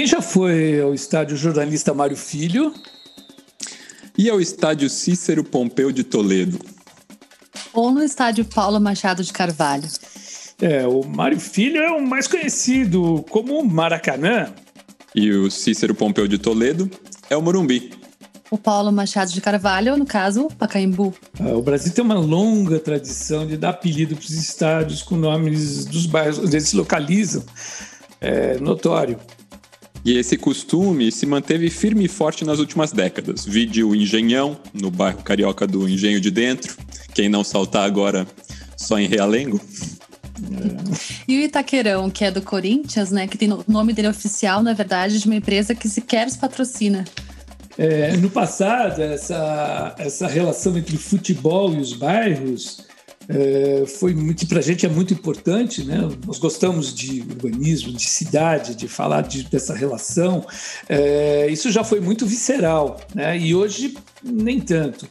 Quem já foi ao estádio jornalista Mário Filho? E ao estádio Cícero Pompeu de Toledo? Ou no estádio Paulo Machado de Carvalho? É, o Mário Filho é o mais conhecido como Maracanã. E o Cícero Pompeu de Toledo é o Morumbi. O Paulo Machado de Carvalho, no caso, Pacaembu. Ah, o Brasil tem uma longa tradição de dar apelido para os estádios com nomes dos bairros onde eles se localizam. É notório. E esse costume se manteve firme e forte nas últimas décadas. Vide o Engenhão, no bairro carioca do Engenho de Dentro. Quem não saltar agora só em Realengo. É. E o Itaquerão, que é do Corinthians, né? Que tem o nome dele oficial, na verdade, de uma empresa que sequer os patrocina. É, no passado, essa, essa relação entre futebol e os bairros é, foi muito para a gente é muito importante, né? Nós gostamos de urbanismo, de cidade, de falar de, dessa relação. É, isso já foi muito visceral, né? E hoje nem tanto.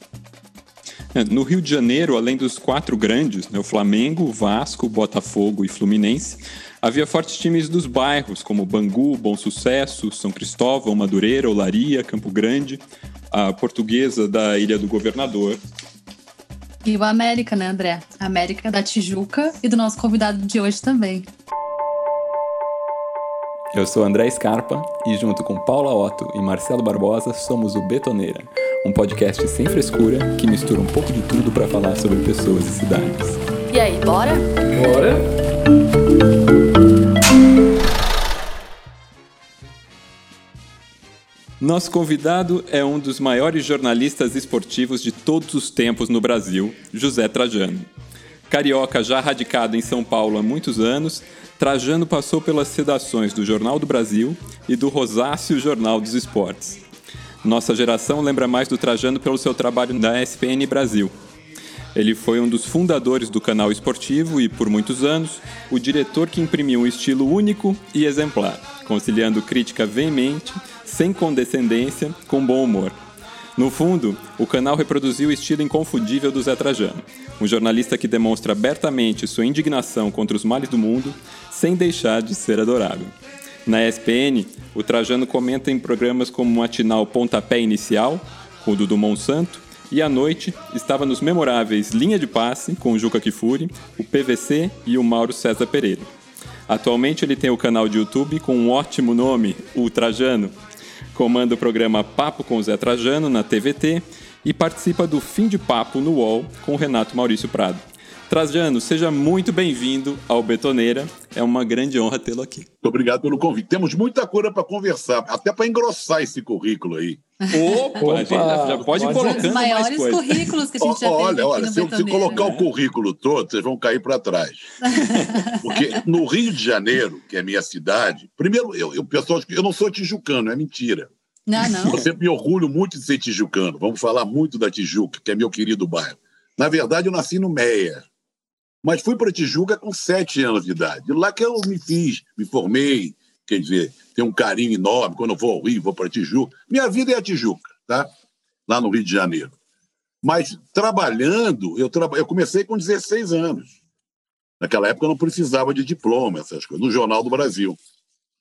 É, no Rio de Janeiro, além dos quatro grandes, né, o Flamengo, Vasco, Botafogo e Fluminense, Havia fortes times dos bairros, como Bangu, Bom Sucesso, São Cristóvão, Madureira, Olaria, Campo Grande, a Portuguesa da Ilha do Governador. E o América, né, André? América da Tijuca e do nosso convidado de hoje também. Eu sou André Scarpa e, junto com Paula Otto e Marcelo Barbosa, somos o Betoneira, um podcast sem frescura que mistura um pouco de tudo para falar sobre pessoas e cidades. E aí, bora? Bora! Nosso convidado é um dos maiores jornalistas esportivos de todos os tempos no Brasil, José Trajano. Carioca já radicado em São Paulo há muitos anos, Trajano passou pelas redações do Jornal do Brasil e do Rosáceo Jornal dos Esportes. Nossa geração lembra mais do Trajano pelo seu trabalho na SPN Brasil. Ele foi um dos fundadores do canal esportivo e, por muitos anos, o diretor que imprimiu um estilo único e exemplar, conciliando crítica veemente sem condescendência, com bom humor. No fundo, o canal reproduziu o estilo inconfundível do Zé Trajano, um jornalista que demonstra abertamente sua indignação contra os males do mundo, sem deixar de ser adorável. Na ESPN, o Trajano comenta em programas como matinal Pontapé Inicial, com o Dudu Monsanto, e à noite estava nos memoráveis Linha de Passe, com o Juca Kifuri, o PVC e o Mauro César Pereira. Atualmente ele tem o canal de YouTube com um ótimo nome, o Trajano, comanda o programa Papo com Zé Trajano na TVT e participa do Fim de Papo no UOL com Renato Maurício Prado. Trajano, seja muito bem-vindo ao Betoneira. É uma grande honra tê-lo aqui. Muito obrigado pelo convite. Temos muita coisa para conversar, até para engrossar esse currículo aí. Opa, Opa já, já, pode ir colocando Os maiores mais currículos que a gente já olha, teve Olha, se, se, colocar o currículo todo, vocês vão cair para trás. Porque no Rio de Janeiro, que é minha cidade, primeiro, eu, eu, pessoal, eu não sou tijucano, é mentira. Não, não. Eu sempre me orgulho muito de ser tijucano. Vamos falar muito da Tijuca, que é meu querido bairro. Na verdade, eu nasci no Meia. Mas fui para Tijuca com sete anos de idade. Lá que eu me fiz, me formei, quer dizer, tenho um carinho enorme. Quando eu vou ao Rio, vou para Tijuca. Minha vida é a Tijuca, tá? Lá no Rio de Janeiro. Mas trabalhando, eu, tra... eu comecei com 16 anos. Naquela época eu não precisava de diploma, essas coisas, no Jornal do Brasil.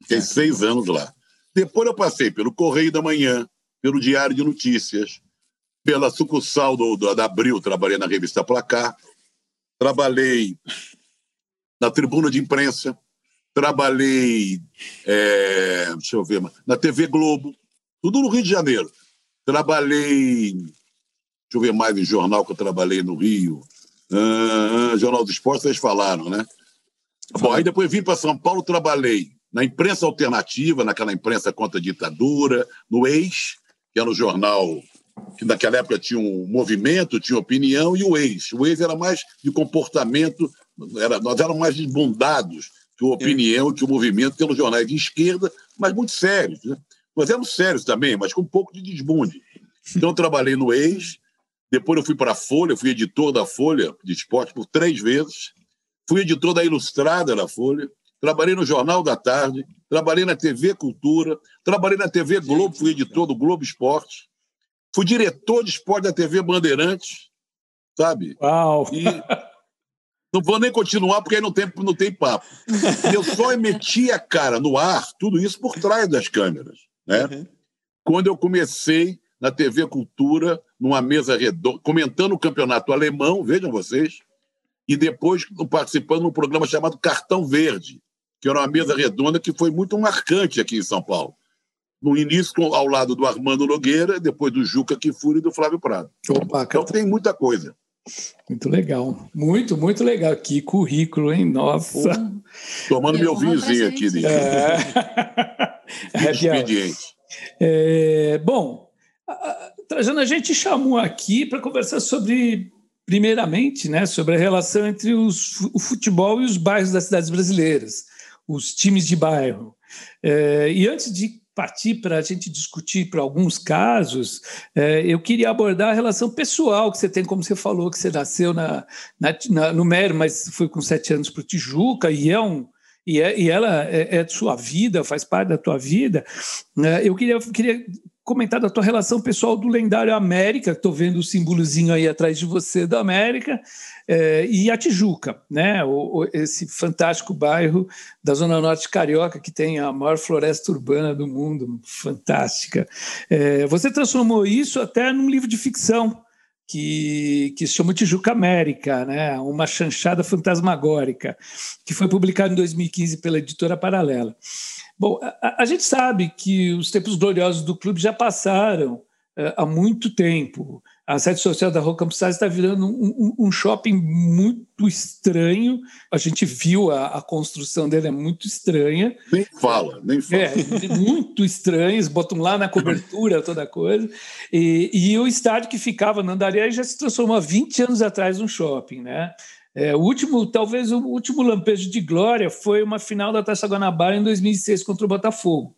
Fiquei seis anos lá. Depois eu passei pelo Correio da Manhã, pelo Diário de Notícias, pela sucursal do, do, da Abril, trabalhei na revista Placar, trabalhei na tribuna de imprensa, trabalhei, é, deixa eu ver, na TV Globo, tudo no Rio de Janeiro. Trabalhei, deixa eu ver mais em jornal que eu trabalhei no Rio. Ah, jornal dos Esportes, vocês falaram, né? Bom, aí depois vim para São Paulo, trabalhei na imprensa alternativa, naquela imprensa contra a ditadura, no Ex, que era o jornal que naquela época tinha um movimento, tinha opinião, e o ex. O ex era mais de comportamento, era, nós éramos mais desbundados que a opinião, que o movimento, pelos jornais de esquerda, mas muito sérios. Né? Nós éramos sérios também, mas com um pouco de desbunde. Então, eu trabalhei no ex, depois eu fui para a Folha, fui editor da Folha de Esporte por três vezes, fui editor da Ilustrada da Folha, trabalhei no Jornal da Tarde, trabalhei na TV Cultura, trabalhei na TV Globo, fui editor do Globo Esporte, Fui diretor de esporte da TV Bandeirantes, sabe? Uau! E, Não vou nem continuar, porque aí não tem, não tem papo. Eu só meti a cara no ar, tudo isso por trás das câmeras. Né? Uhum. Quando eu comecei na TV Cultura, numa mesa redonda, comentando o campeonato alemão, vejam vocês, e depois participando de um programa chamado Cartão Verde, que era uma mesa redonda que foi muito marcante aqui em São Paulo. No início, ao lado do Armando Nogueira, depois do Juca Kifuri e do Flávio Prado. Opa, então tem muita coisa. Muito legal. Muito, muito legal. Que currículo, hein? Nossa. Tomando meu vinhozinho aqui. De... É. é expediente. É, bom, Trajano, a gente chamou aqui para conversar sobre, primeiramente, né, sobre a relação entre os, o futebol e os bairros das cidades brasileiras, os times de bairro. É, e antes de partir para a gente discutir para alguns casos, é, eu queria abordar a relação pessoal que você tem, como você falou, que você nasceu na, na, na no Mero, mas foi com sete anos para o Tijuca, e é um. E, é, e ela é, é sua vida, faz parte da tua vida. É, eu queria, queria comentar da tua relação pessoal do lendário América, estou vendo o símbolozinho aí atrás de você da América, é, e a Tijuca, né? O, o, esse fantástico bairro da Zona Norte Carioca, que tem a maior floresta urbana do mundo, fantástica. É, você transformou isso até num livro de ficção. Que, que se chama Tijuca América, né? uma chanchada fantasmagórica, que foi publicado em 2015 pela editora Paralela. Bom, a, a, gente sabe que os tempos gloriosos do clube já passaram é, há muito tempo. A sede social da Rua Campos está virando um, um, um, shopping muito estranho. A gente viu a, a, construção dele, é muito estranha. Nem fala, nem fala. É, muito estranho. Eles botam lá na cobertura toda coisa. E, e o estádio que ficava na Andaria já se transformou há 20 anos atrás num shopping, né? É, o último, talvez o último lampejo de glória foi uma final da Taça Guanabara em 2006 contra o Botafogo.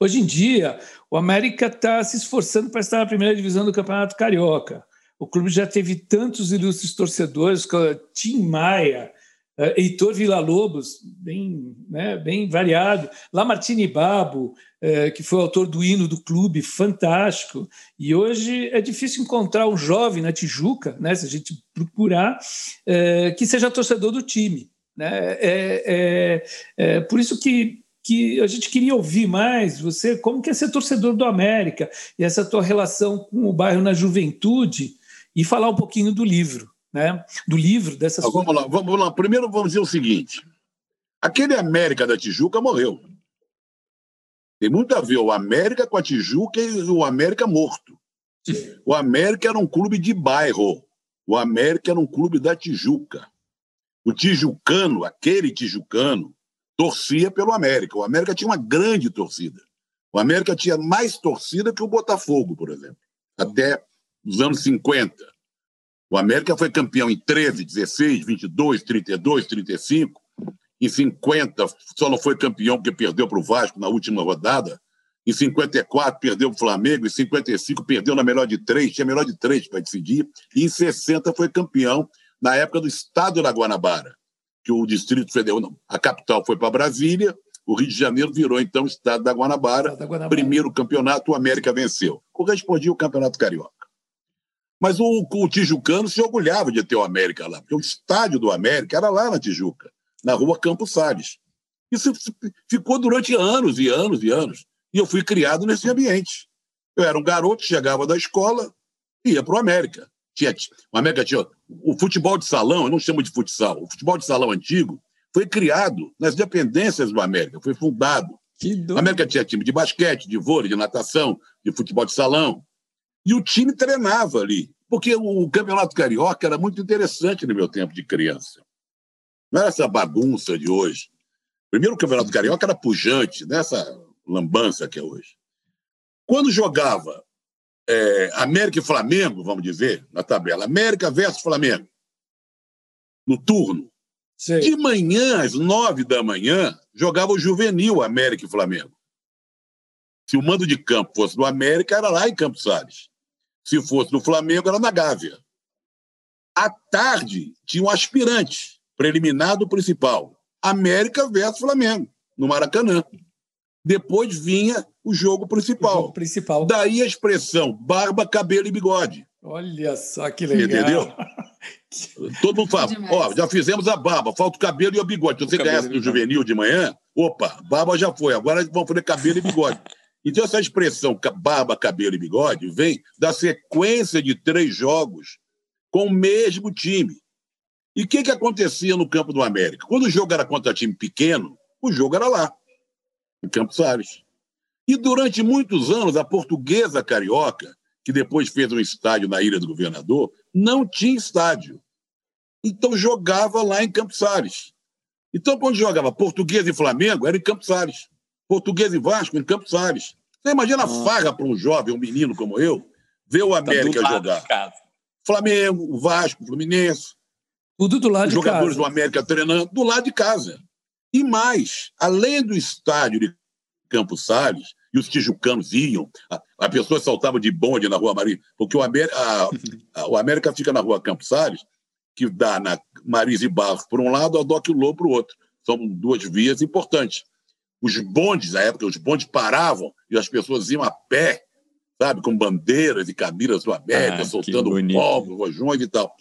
Hoje em dia, o América está se esforçando para estar na primeira divisão do Campeonato Carioca. O clube já teve tantos ilustres torcedores, como Tim Maia, uh, Heitor Villa-Lobos, bem, né, bem variado, Lamartine Babo, uh, que foi autor do hino do clube, fantástico. E hoje é difícil encontrar um jovem na Tijuca, né, se a gente procurar, uh, que seja torcedor do time. Né? É, é, é, por isso que que a gente queria ouvir mais você, como que é ser torcedor do América e essa tua relação com o bairro na juventude e falar um pouquinho do livro né, do livro dessas ah, vamos lá, vamos lá. Primeiro vamos dizer o seguinte: aquele América da Tijuca morreu. Tem muito a ver o América com a Tijuca e o América morto. Sim. O América era um clube de bairro. O América era um clube da Tijuca. O tijucano, aquele tijucano, torcia pelo América. O América tinha uma grande torcida. O América tinha mais torcida que o Botafogo, por exemplo, até os anos 50. O América foi campeão em 13, 16, 22, 32, 35. Em 50, só não foi campeão porque perdeu para o Vasco na última rodada. Em 54, perdeu para o Flamengo. Em 55, perdeu na melhor de três. Tinha melhor de três para decidir. E em 60, foi campeão na época do Estado da Guanabara, que o Distrito Federal, não, a capital foi para Brasília. O Rio de Janeiro virou, então, Estado da Guanabara. Da Guanabara. Primeiro campeonato, o América venceu. Correspondia ao Campeonato Carioca. Mas o, o Tijucano se orgulhava de ter o América lá, porque o estádio do América era lá na Tijuca, na rua Campos Salles. Isso ficou durante anos e anos e anos. E eu fui criado nesse ambiente. Eu era um garoto, chegava da escola, ia para o América. Tinha, o América tinha o futebol de salão, eu não chamo de futsal, o futebol de salão antigo foi criado nas dependências do América, foi fundado. O América tinha time de basquete, de vôlei, de natação, de futebol de salão. E o time treinava ali, porque o Campeonato Carioca era muito interessante no meu tempo de criança. Não era essa bagunça de hoje. Primeiro, o Campeonato Carioca era pujante, nessa né? lambança que é hoje. Quando jogava é, América e Flamengo, vamos dizer, na tabela, América versus Flamengo, no turno, de manhã, às nove da manhã, jogava o juvenil América e Flamengo. Se o mando de campo fosse do América, era lá em Campos Salles. Se fosse do Flamengo, era na Gávea. À tarde, tinha um aspirante preliminar do principal. América versus Flamengo, no Maracanã. Depois vinha o jogo principal. O jogo principal. Daí a expressão barba, cabelo e bigode. Olha só que legal. Entendeu? Todo mundo fala, ó, já fizemos a barba, falta o cabelo e o bigode. Se você ganhasse no juvenil de manhã, opa, barba já foi, agora vamos fazer cabelo e bigode. Então, essa expressão barba, cabelo e bigode vem da sequência de três jogos com o mesmo time. E o que, que acontecia no campo do América? Quando o jogo era contra time pequeno, o jogo era lá, em Campos Salles. E durante muitos anos, a portuguesa carioca, que depois fez um estádio na Ilha do Governador, não tinha estádio. Então jogava lá em Campos Salles. Então, quando jogava Português e Flamengo, era em Campos Salles. Português e Vasco, em Campos Salles. Você imagina a farra para um jovem, um menino como eu, ver o tá América tá jogar. Flamengo, Vasco, Fluminense. Tudo do lado de casa. Jogadores do América treinando do lado de casa. E mais, além do estádio de Campos Salles, e os tijucanos iam, a, a pessoa saltava de bonde na Rua Maria, porque o América, a, a, o América fica na Rua Campos Salles, que dá na Marise Barros por um lado, a Doc Lô para o outro. São duas vias importantes. Os bondes, na época, os bondes paravam e as pessoas iam a pé, sabe, com bandeiras e camisas do América, ah, soltando fogos, rojões e tal.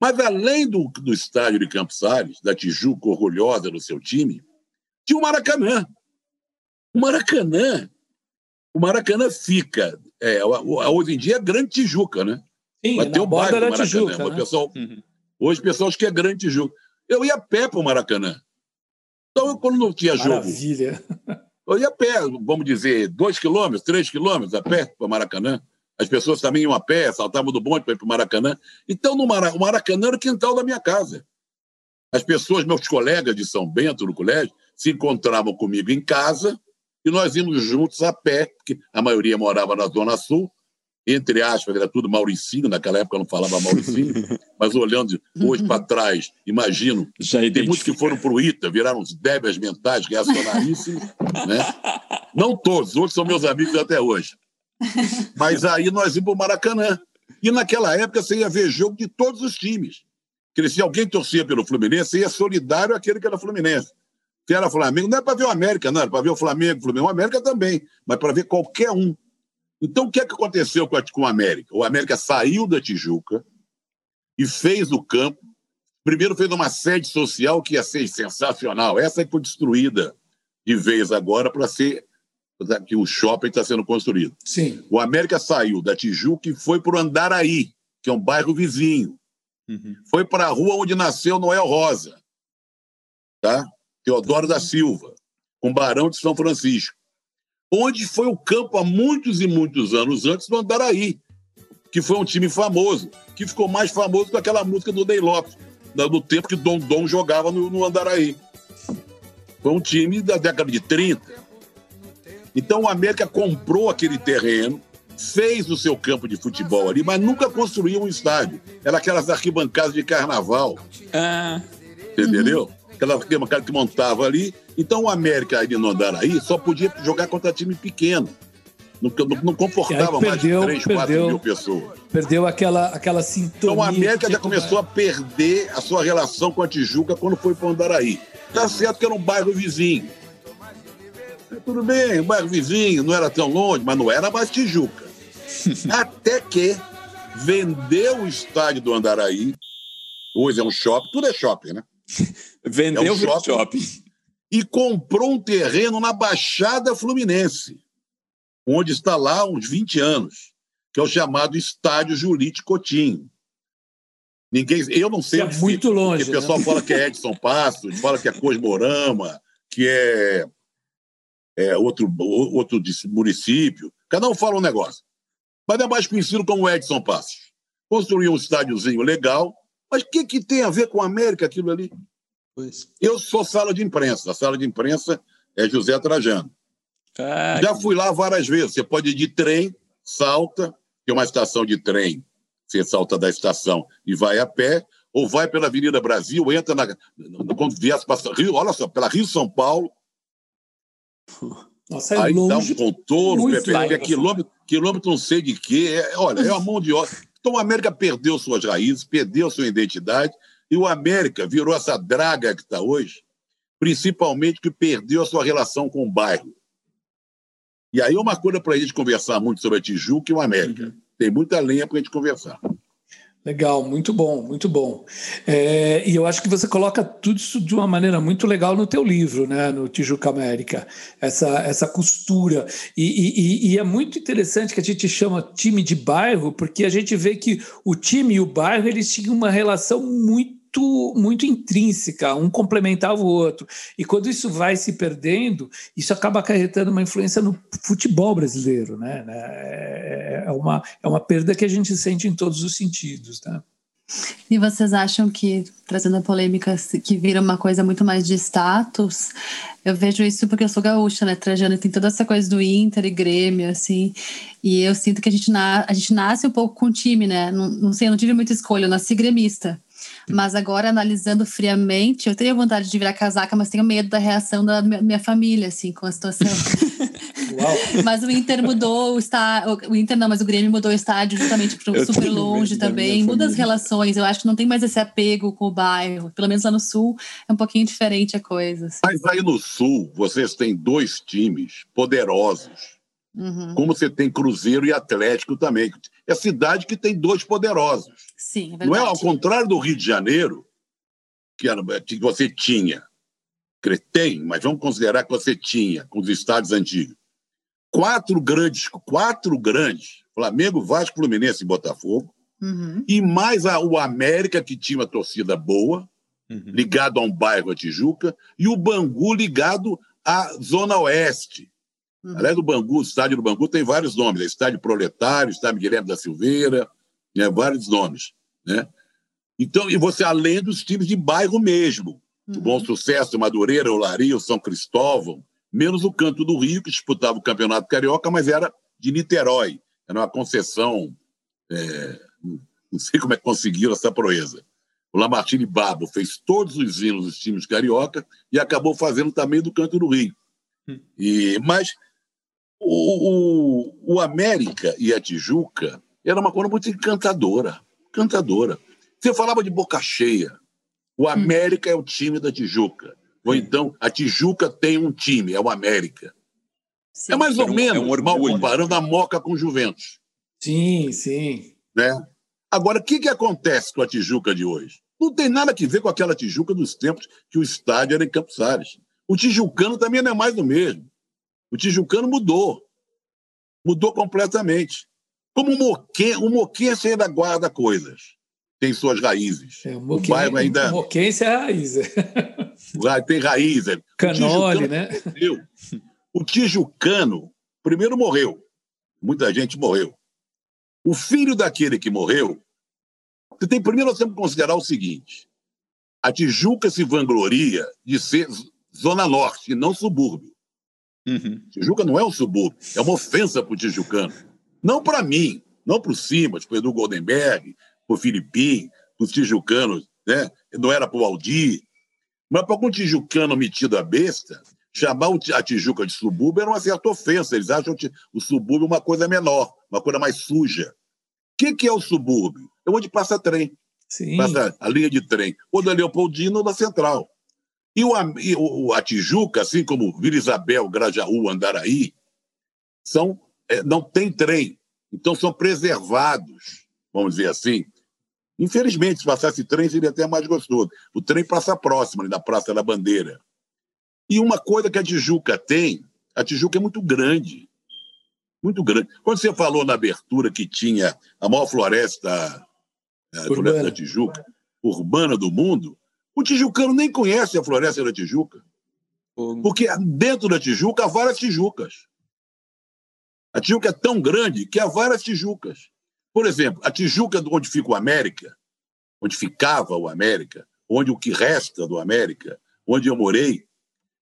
Mas além do, do estádio de Campos Salles, da Tijuca orgulhosa do seu time, tinha o Maracanã. O Maracanã o Maracanã fica. É, hoje em dia é Grande Tijuca, né? Sim, Mas tem o bairro do Maracanã. Tijuca, né? pessoal, uhum. Hoje o pessoal acha que é Grande Tijuca. Eu ia a pé para o Maracanã. Então, eu, quando não tinha Maravilha. jogo. Eu ia a pé, vamos dizer, dois quilômetros, três quilômetros a pé para o Maracanã. As pessoas também iam a pé, saltavam do bonde para ir para o Maracanã. Então, no Mara... o Maracanã era o quintal da minha casa. As pessoas, meus colegas de São Bento, no colégio, se encontravam comigo em casa e nós íamos juntos a pé, porque a maioria morava na Zona Sul, entre aspas, era tudo Mauricinho, naquela época eu não falava Mauricinho, mas olhando hoje para trás, imagino, Já tem muitos que foram para o ITA, viraram uns débeis mentais, reacionaríssimos, né? Não todos, outros são meus amigos até hoje. Mas aí nós íamos para o Maracanã. E naquela época você ia ver jogo de todos os times. Porque se alguém torcia pelo Fluminense, você ia solidário àquele que era Fluminense que era Flamengo, não é para ver o América, não, era para ver o Flamengo, o Flamengo, o América também, mas para ver qualquer um. Então, o que é que aconteceu com, a, com o América? O América saiu da Tijuca e fez o campo. Primeiro fez uma sede social que ia ser sensacional. Essa que foi destruída de vez agora para ser que o shopping está sendo construído. Sim. O América saiu da Tijuca e foi para o Andaraí, que é um bairro vizinho. Uhum. Foi para a rua onde nasceu Noel Rosa. Tá? Teodoro da Silva, com Barão de São Francisco, onde foi o campo há muitos e muitos anos antes do Andaraí, que foi um time famoso, que ficou mais famoso com aquela música do Ney Lopes, do tempo que Dom Dom jogava no, no Andaraí. Foi um time da década de 30. Então o América comprou aquele terreno, fez o seu campo de futebol ali, mas nunca construiu um estádio. Era aquelas arquibancadas de carnaval. Ah. Entendeu? aquela cara que montava ali. Então o América ali no Andaraí só podia jogar contra time pequeno. Não, não, não comportava perdeu, mais de 3, perdeu, 4 mil pessoas. Perdeu aquela, aquela sintonia. Então o América já começou a perder a sua relação com a Tijuca quando foi para o Andaraí. Tá certo que era um bairro vizinho. Tudo bem, bairro vizinho, não era tão longe, mas não era mais Tijuca. Até que vendeu o estádio do Andaraí. Hoje é um shopping, tudo é shopping, né? Vendeu é um shopping, shopping. E comprou um terreno na Baixada Fluminense, onde está lá há uns 20 anos, que é o chamado Estádio Julite Cotinho. Ninguém, eu não sei. É muito longe. O pessoal né? fala que é Edson Passos, fala que é Cosmorama, que é, é outro, outro município. Cada um fala um negócio. Mas é mais conhecido como Edson Passos. Construiu um estádiozinho legal, mas o que, que tem a ver com a América aquilo ali? Pois. Eu sou sala de imprensa. A sala de imprensa é José Trajano. Ah, Já fui lá várias vezes. Você pode ir de trem, salta, tem uma estação de trem, você salta da estação e vai a pé, ou vai pela Avenida Brasil, entra na. Quando viesse para Rio, olha só, pela Rio São Paulo. Nossa, é aí longe, dá um contorno, é quilômetro, quilômetro não sei de quê. É, olha, é uma mão de obra. Então o América perdeu suas raízes, perdeu sua identidade, e o América virou essa draga que está hoje, principalmente que perdeu a sua relação com o bairro. E aí uma coisa para a gente conversar muito sobre a Tijuca e o América. Uhum. tem muita lenha para a gente conversar. Legal, muito bom, muito bom. É, e eu acho que você coloca tudo isso de uma maneira muito legal no teu livro, né, no Tijuca América, essa, essa costura. E, e, e, é muito interessante que a gente chama time de bairro, porque a gente vê que o time e o bairro eles tinham uma relação muito muito, muito intrínseca, um complementava o outro. E quando isso vai se perdendo, isso acaba acarretando uma influência no futebol brasileiro. Né? É, é, uma, é uma perda que a gente sente em todos os sentidos. Né? E vocês acham que, trazendo a polêmica, que vira uma coisa muito mais de status? Eu vejo isso porque eu sou gaúcha, né? Trajano tem toda essa coisa do Inter e Grêmio, assim. E eu sinto que a gente, na, a gente nasce um pouco com o time, né? Não, não sei, eu não tive muita escolha, eu nasci gremista. Mas agora, analisando friamente, eu tenho vontade de virar casaca, mas tenho medo da reação da minha família, assim, com a situação. mas o Inter mudou o estádio. O Inter não, mas o Grêmio mudou o estádio justamente para super longe também. Muda as relações. Eu acho que não tem mais esse apego com o bairro. Pelo menos lá no sul é um pouquinho diferente a coisa. Assim. Mas aí no sul, vocês têm dois times poderosos. Uhum. Como você tem Cruzeiro e Atlético também. É cidade que tem dois poderosos. Sim, é Não é ao contrário do Rio de Janeiro, que, era, que você tinha, que tem, mas vamos considerar que você tinha com os estados antigos. Quatro grandes, quatro grandes, Flamengo, Vasco, Fluminense e Botafogo, uhum. e mais a, o América, que tinha uma torcida boa, uhum. ligado a um bairro, a Tijuca, e o Bangu ligado à Zona Oeste. Uhum. Aliás, o Bangu, o estádio do Bangu tem vários nomes: é Estádio Proletário, Estádio Guilherme da Silveira, né, vários nomes. Né? Então, e você, além dos times de bairro mesmo, uhum. o Bom Sucesso, Madureira, Olaria, o São Cristóvão, menos o Canto do Rio, que disputava o Campeonato Carioca, mas era de Niterói, era uma concessão, é, não sei como é que conseguiram essa proeza. O Lamartine Babo fez todos os hinos dos times carioca e acabou fazendo também do Canto do Rio. Hum. E, mas o, o, o América e a Tijuca era uma coisa muito encantadora encantadora. Você falava de boca cheia. O hum. América hum. é o time da Tijuca. Ou então, a Tijuca tem um time, é o América. Sim, é mais ou um, menos é um mal comparando a Moca com o Juventus. Sim, sim. Né? Agora, o que, que acontece com a Tijuca de hoje? Não tem nada a ver com aquela Tijuca dos tempos que o estádio era em Campos Ares. O tijucano também não é mais do mesmo. O tijucano mudou. Mudou completamente. Como o moquense, o moquense ainda guarda coisas, tem suas raízes. É, o, moquense, o bairro ainda. O moquense é a raiz. tem raiz. É. Canole, né? Morreu. O tijucano, primeiro morreu. Muita gente morreu. O filho daquele que morreu, você tem primeiro nós temos que considerar o seguinte: a Tijuca se vangloria de ser zona norte não subúrbio. Uhum. Tijuca não é um subúrbio, é uma ofensa para o tijucano. Não para mim, não para o Simas, para o Edu Goldenberg, para o Filipim, para os tijucanos, né? não era para o Aldir, mas para algum tijucano metido a besta, chamar a Tijuca de subúrbio era uma certa ofensa. Eles acham o subúrbio uma coisa menor, uma coisa mais suja. O que, que é o subúrbio? É onde passa trem. Sim. Passa a linha de trem, ou da Leopoldina ou da Central. E, o, e o, a Tijuca, assim como Vila Isabel, Grajaú, Andaraí, são é, não tem trem, então são preservados, vamos dizer assim. Infelizmente, se passasse trem, seria até mais gostoso. O trem passa próximo, ali na Praça da Bandeira. E uma coisa que a Tijuca tem, a Tijuca é muito grande. Muito grande. Quando você falou na abertura que tinha a maior floresta, a floresta da Tijuca, urbana do mundo, o tijucano nem conhece a floresta da Tijuca. Porque dentro da Tijuca há várias Tijucas. A Tijuca é tão grande que há várias Tijucas. Por exemplo, a Tijuca onde fica o América, onde ficava o América, onde o que resta do América, onde eu morei,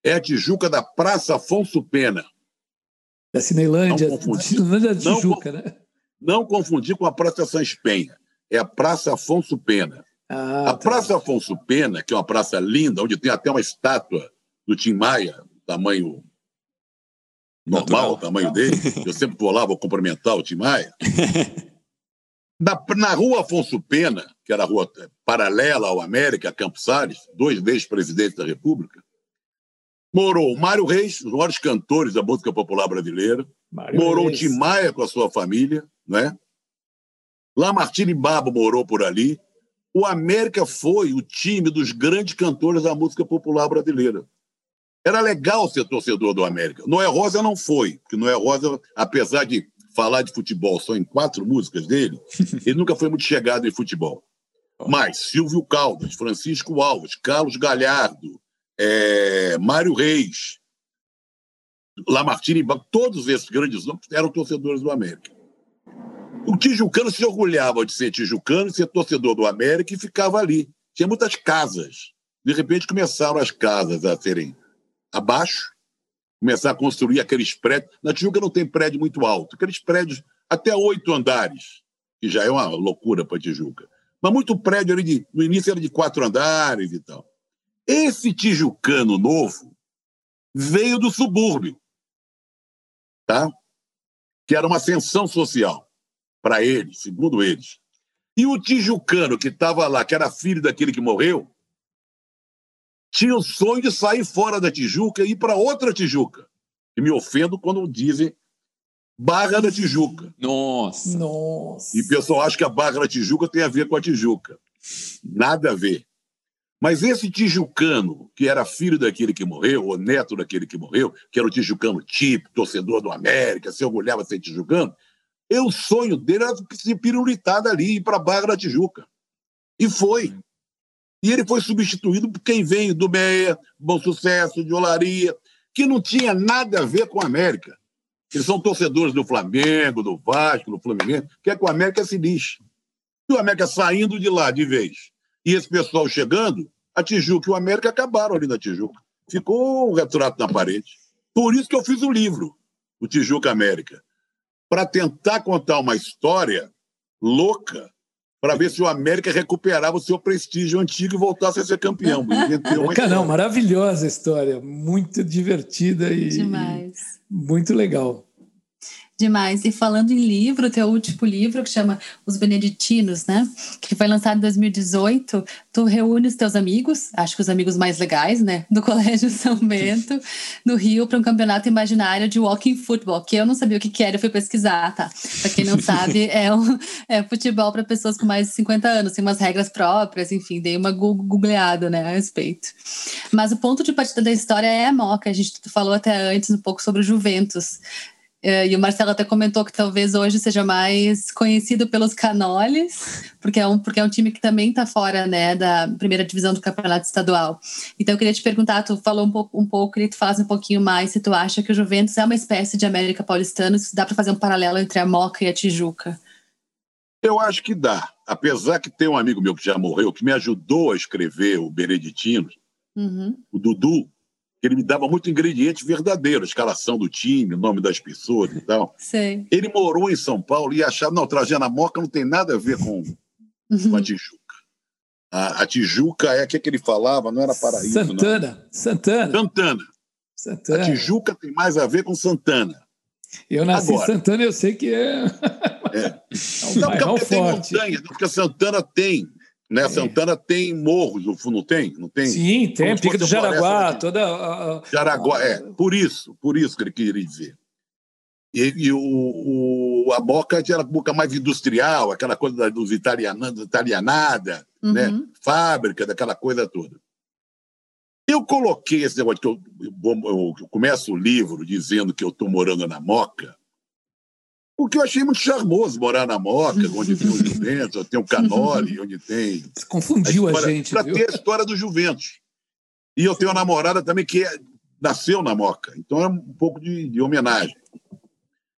é a Tijuca da Praça Afonso Pena. Da Cinelândia, não confundir, da Tijuca, não, né? Não confundir com a Praça Sans Penha. É a Praça Afonso Pena. Ah, a tá. Praça Afonso Pena, que é uma praça linda, onde tem até uma estátua do Tim Maia, tamanho normal o tamanho dele. Eu sempre vou lá, vou cumprimentar o Tim Maia. Na, na rua Afonso Pena, que era a rua paralela ao América, Campos Salles, dois vezes presidente da República, morou Mário Reis, os maiores cantores da música popular brasileira, Mário morou Reis. o Tim Maia com a sua família, né? Lamartine Babo morou por ali. O América foi o time dos grandes cantores da música popular brasileira. Era legal ser torcedor do América. Noé Rosa não foi, porque Noé Rosa, apesar de falar de futebol só em quatro músicas dele, ele nunca foi muito chegado em futebol. Mas Silvio Caldas, Francisco Alves, Carlos Galhardo, é, Mário Reis, Lamartine, todos esses grandes nomes eram torcedores do América. O tijucano se orgulhava de ser tijucano, ser torcedor do América e ficava ali. Tinha muitas casas. De repente começaram as casas a serem abaixo, começar a construir aqueles prédios. Na Tijuca não tem prédio muito alto, aqueles prédios até oito andares, que já é uma loucura para Tijuca. Mas muito prédio ali de, no início era de quatro andares e tal. Esse tijucano novo veio do subúrbio, tá? Que era uma ascensão social para eles, segundo eles. E o tijucano que estava lá, que era filho daquele que morreu, tinha o sonho de sair fora da Tijuca e ir para outra Tijuca. E me ofendo quando dizem Barra da Tijuca. Nossa. Nossa. E o pessoal acha que a Barra da Tijuca tem a ver com a Tijuca. Nada a ver. Mas esse tijucano, que era filho daquele que morreu, ou neto daquele que morreu, que era o tijucano tipo, torcedor do América, se orgulhava de ser tijucano, e o sonho dele era se pirulitar dali, ir para a Barra da Tijuca. E foi. E ele foi substituído por quem veio do Meia, Bom Sucesso, de Olaria, que não tinha nada a ver com a América. Eles são torcedores do Flamengo, do Vasco, do Fluminense, quer que o América se lixe. E o América saindo de lá de vez. E esse pessoal chegando, a Tijuca e o América acabaram ali na Tijuca. Ficou um retrato na parede. Por isso que eu fiz o livro, o Tijuca América, para tentar contar uma história louca para ver se o América recuperava o seu prestígio antigo e voltasse a ser campeão. Não, maravilhosa história, muito divertida e, Demais. muito legal. Demais. E falando em livro, teu último livro que chama Os Beneditinos, né? Que foi lançado em 2018. Tu reúne os teus amigos, acho que os amigos mais legais, né? Do Colégio São Bento, no Rio, para um campeonato imaginário de walking football, que eu não sabia o que, que era, eu fui pesquisar, tá? Para quem não sabe, é, um, é futebol para pessoas com mais de 50 anos, tem umas regras próprias, enfim, dei uma googleada, né, a respeito. Mas o ponto de partida da história é a Moca, a gente falou até antes um pouco sobre o Juventus. É, e o Marcelo até comentou que talvez hoje seja mais conhecido pelos canoles, porque é um, porque é um time que também está fora né, da primeira divisão do campeonato estadual. Então eu queria te perguntar, tu falou um pouco, um pouco queria que tu falasse um pouquinho mais se tu acha que o Juventus é uma espécie de América Paulistana, se dá para fazer um paralelo entre a Moca e a Tijuca. Eu acho que dá. Apesar que tem um amigo meu que já morreu, que me ajudou a escrever o Beneditino, uhum. o Dudu, ele me dava muito ingrediente verdadeiro, escalação do time, nome das pessoas e tal. Sei. Ele morou em São Paulo e achava, não, Trajana Moca não tem nada a ver com, uhum. com a Tijuca. A, a, Tijuca é o que, ele falava, não era Paraíso. Santana. Não. Santana. Santana. Santana. A Tijuca tem mais a ver com Santana. Eu nasci Agora, em Santana, eu sei que é. é. é um não, porque tem forte. montanha, porque Santana tem né? É. Santana tem morros, não tem? Não tem? Sim, tem. Pica do Jaraguá, toda. Jaraguá, é. Por isso, por isso que ele queria dizer. E, e o, o, a Boca era boca mais industrial, aquela coisa da, dos italiana, italianada, uhum. né? fábrica, daquela coisa toda. Eu coloquei esse negócio que eu, eu, eu começo o livro dizendo que eu estou morando na Moca, o que eu achei muito charmoso, morar na Moca, onde tem o Juventus, tem o Canoli, onde tem. Você confundiu a, história, a gente. Para ter a história do Juventus. E eu tenho uma namorada também que é, nasceu na Moca, então é um pouco de, de, homenagem.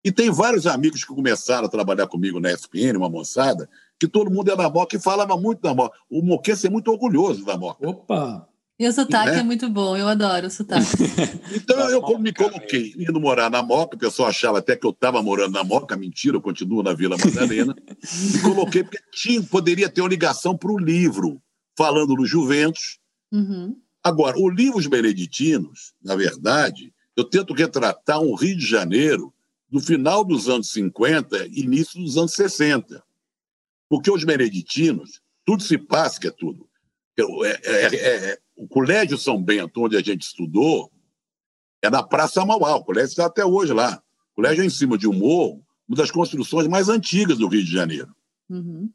E tem vários amigos que começaram a trabalhar comigo na SPN, uma moçada, que todo mundo é da Moca e falava muito da Moca. O moquense é muito orgulhoso da Moca. Opa! E o sotaque né? é muito bom, eu adoro o sotaque. então eu me coloquei indo morar na Moca, o pessoal achava até que eu estava morando na Moca, mentira, eu continuo na Vila Madalena. me coloquei porque tinha, poderia ter uma ligação para o livro, falando do Juventus. Uhum. Agora, o livro Os Beneditinos, na verdade, eu tento retratar um Rio de Janeiro do final dos anos 50 início dos anos 60. Porque os beneditinos, tudo se passa, que é tudo. É, é, é, o Colégio São Bento, onde a gente estudou, é na Praça Mauá. O colégio está até hoje lá. O colégio é em cima de um morro, uma das construções mais antigas do Rio de Janeiro. Uhum.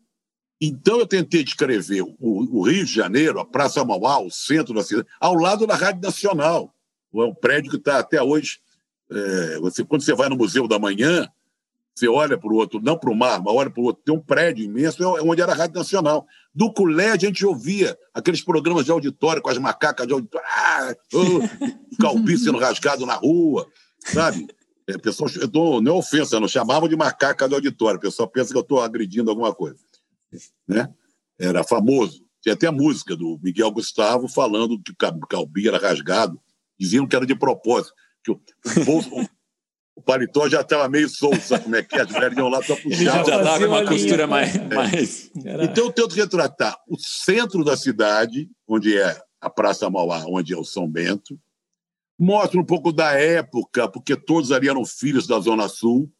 Então eu tentei descrever o, o, Rio de Janeiro, a Praça Mauá, o centro da cidade, ao lado da Rádio Nacional. É um prédio que está até hoje. É, você, quando você vai no Museu da Manhã, você olha para o outro, não para o mar, mas olha para o outro, tem um prédio imenso, é onde era a Rádio Nacional. Do colégio a gente ouvia aqueles programas de auditório com as macacas de auditório, ah, oh, calbi sendo rasgado na rua, sabe? É, pessoal, eu tô, não é ofensa, não chamavam de macaca de auditório, o pessoal pensa que eu estou agredindo alguma coisa. Né? Era famoso. Tinha até a música do Miguel Gustavo falando que o calbi era rasgado, diziam que era de propósito, que o, o bolso, paletó já estava meio solto, sabe como é que é? As mulheres iam lá para puxar. Já estava com uma costura mais... É. mais... Então eu tento retratar o centro da cidade, onde é a Praça Mauá, onde é o São Bento, mostra um pouco da época, porque todos ali eram filhos da Zona Sul,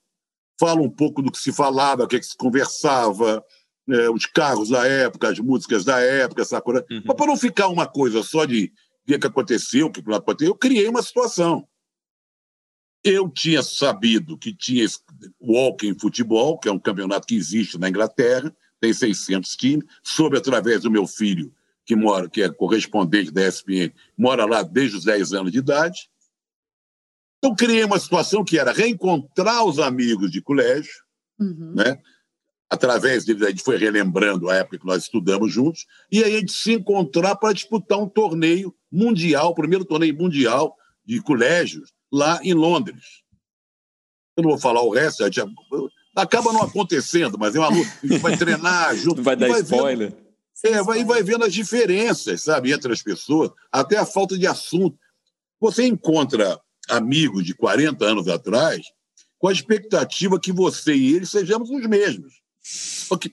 fala um pouco do que se falava, o que, é que se conversava, é, os carros da época, as músicas da época, essa coisa. Uhum. Mas para não ficar uma coisa só de o que aconteceu, o que não aconteceu, eu criei uma situação. Eu tinha sabido que tinha o Walking Futebol, que é um campeonato que existe na Inglaterra, tem 600 times, soube através do meu filho, que mora, que é correspondente da ESPN, mora lá desde os 10 anos de idade. Então, criei uma situação que era reencontrar os amigos de colégio, uhum. né? através dele, a gente foi relembrando a época que nós estudamos juntos, e aí a gente se encontrar para disputar um torneio mundial, o primeiro torneio mundial de colégios, lá em Londres. Eu não vou falar o resto, já, acaba não acontecendo, mas é uma luta. A gente vai treinar junto. Vai dar vai spoiler. Vendo, é, vai, vai vendo as diferenças, sabe, entre as pessoas, até a falta de assunto. Você encontra amigos de 40 anos atrás com a expectativa que você e ele sejamos os mesmos. Só que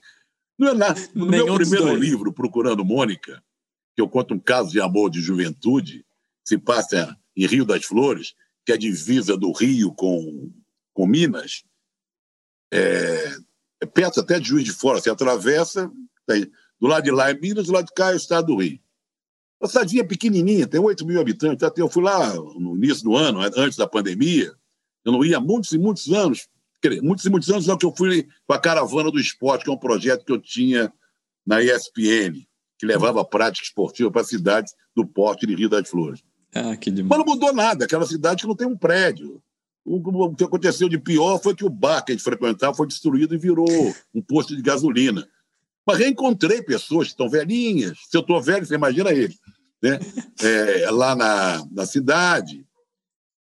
não é nada. No Nenhum meu primeiro livro, Procurando Mônica, que eu conto um caso de amor de juventude, se passa em Rio das Flores, que é a divisa do Rio com, com Minas, é, é perto até de Juiz de Fora. Você atravessa, tem, do lado de lá é Minas, do lado de cá é o estado do Rio. Uma cidadinha pequenininha, tem 8 mil habitantes. Eu fui lá no início do ano, antes da pandemia. Eu não ia há muitos e muitos anos. Muitos e muitos anos não que eu fui com a Caravana do Esporte, que é um projeto que eu tinha na ESPN, que levava prática esportiva para cidades do porte de Rio das Flores. Ah, que demais. Mas não mudou nada, aquela cidade que não tem um prédio. O, que aconteceu de pior foi que o bar que a gente frequentava foi destruído e virou um posto de gasolina. Mas reencontrei pessoas que estão velhinhas. Se eu estou velho, você imagina ele. Né? É, lá na, na cidade.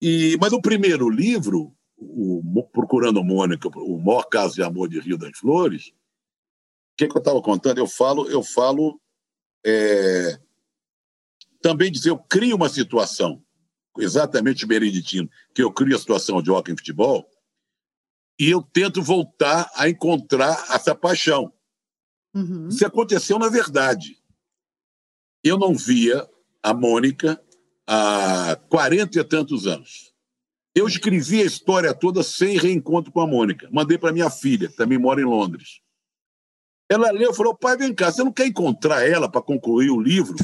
E, mas o primeiro livro, o Procurando Mônica, o maior caso de amor de Rio das Flores, o que, que eu estava contando? Eu falo, eu falo é, também dizer, eu crio uma situação, exatamente meriditino, que eu crio a situação de hockey em futebol, e eu tento voltar a encontrar essa paixão. Uhum. Isso aconteceu na verdade. Eu não via a Mônica há quarenta e tantos anos. Eu escrevi a história toda sem reencontro com a Mônica. Mandei para minha filha, que também mora em Londres. Ela leu e falou: pai, vem cá, você não quer encontrar ela para concluir o livro?